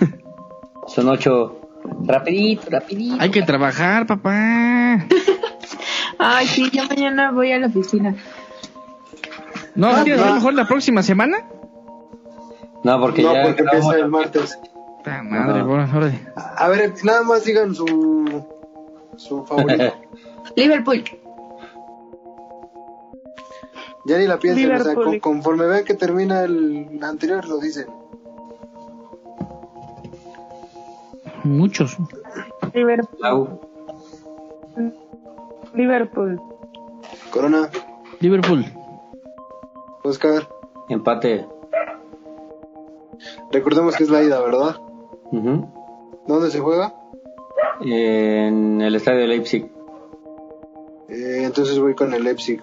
*laughs*
Son ocho. Rapidito, rapidito.
Hay que trabajar, papá.
Ay, sí, yo mañana voy a la oficina.
¿No
Ah, no.
a lo mejor la próxima semana?
No, porque
no,
ya
porque empieza el martes.
Madre, bueno, órale.
A ver, nada más digan su, su favorito. *laughs*
Liverpool.
ya ni la piensen, o sea, con- conforme vean que termina el anterior, lo dicen.
Muchos.
Liverpool. Liverpool.
Corona,
Liverpool.
Oscar,
Empate.
Recordemos que es la ida, ¿verdad? ¿Dónde se juega?
En el estadio de Leipzig.
Eh, entonces voy con el Leipzig.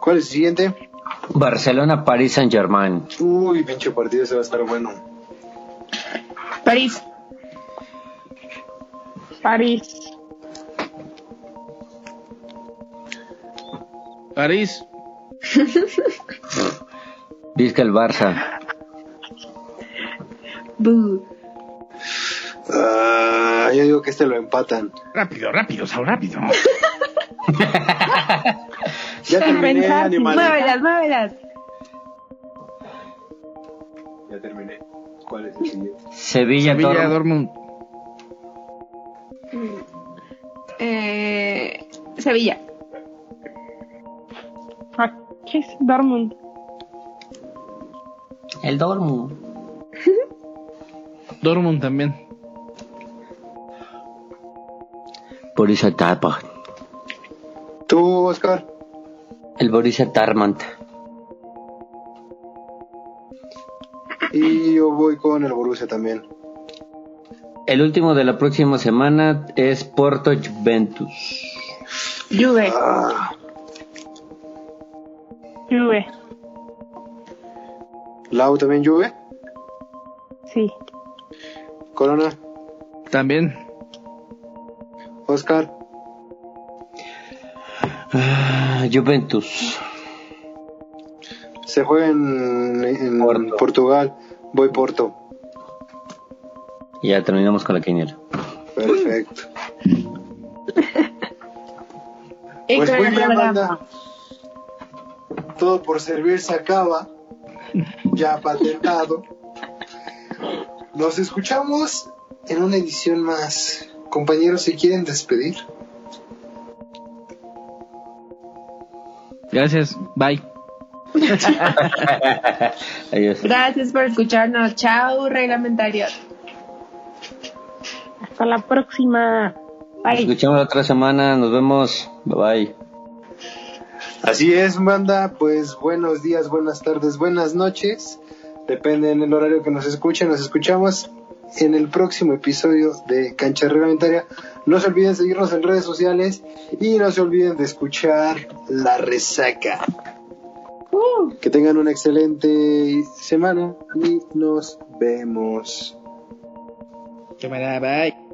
¿Cuál es el siguiente?
Barcelona, París, Saint Germain.
Uy, pinche partido, ese va a estar bueno.
París.
París.
París. *laughs*
Vizca el Barça.
Bu.
Ah, yo digo que este lo empatan.
Rápido, rápido, Saúl, rápido.
Ya *laughs* terminé,
Pensar,
animal.
Muévelas, muévelas.
Ya terminé. ¿Cuál es el siguiente?
Sevilla,
Sevilla,
Dortmund.
Dortmund.
Eh, Sevilla.
Aquí es Dortmund.
El Dortmund. *laughs*
Dortmund también.
Borussia Dortmund.
¿Tú, Oscar?
El Borussia Dortmund.
Y yo voy con el Borussia también.
El último de la próxima semana es Porto Juventus.
Juve.
Ah,
Juve.
Lau también Juve.
Sí.
Corona,
También.
Oscar.
Ah, Juventus.
Se juega en, en
Porto.
Portugal. Voy Porto.
Y ya terminamos con la quiniela.
Perfecto. *laughs* Pues muy bien, banda. Todo por servir se acaba. Ya patentado. Nos escuchamos en una edición más. Compañeros, ¿se quieren despedir?
Gracias. Bye. *laughs*
Adiós.
Gracias por escucharnos. Chao, reglamentarios.
Hasta la próxima.
Nos
Bye.
escuchamos la otra semana. Nos vemos. Bye bye.
Así es, banda. Pues buenos días, buenas tardes, buenas noches. Depende en el horario que nos escuchen. Nos escuchamos en el próximo episodio de Cancha Reglamentaria. No se olviden seguirnos en redes sociales y no se olviden de escuchar La Resaca. Que tengan una excelente semana y nos vemos.
Cámara, bye.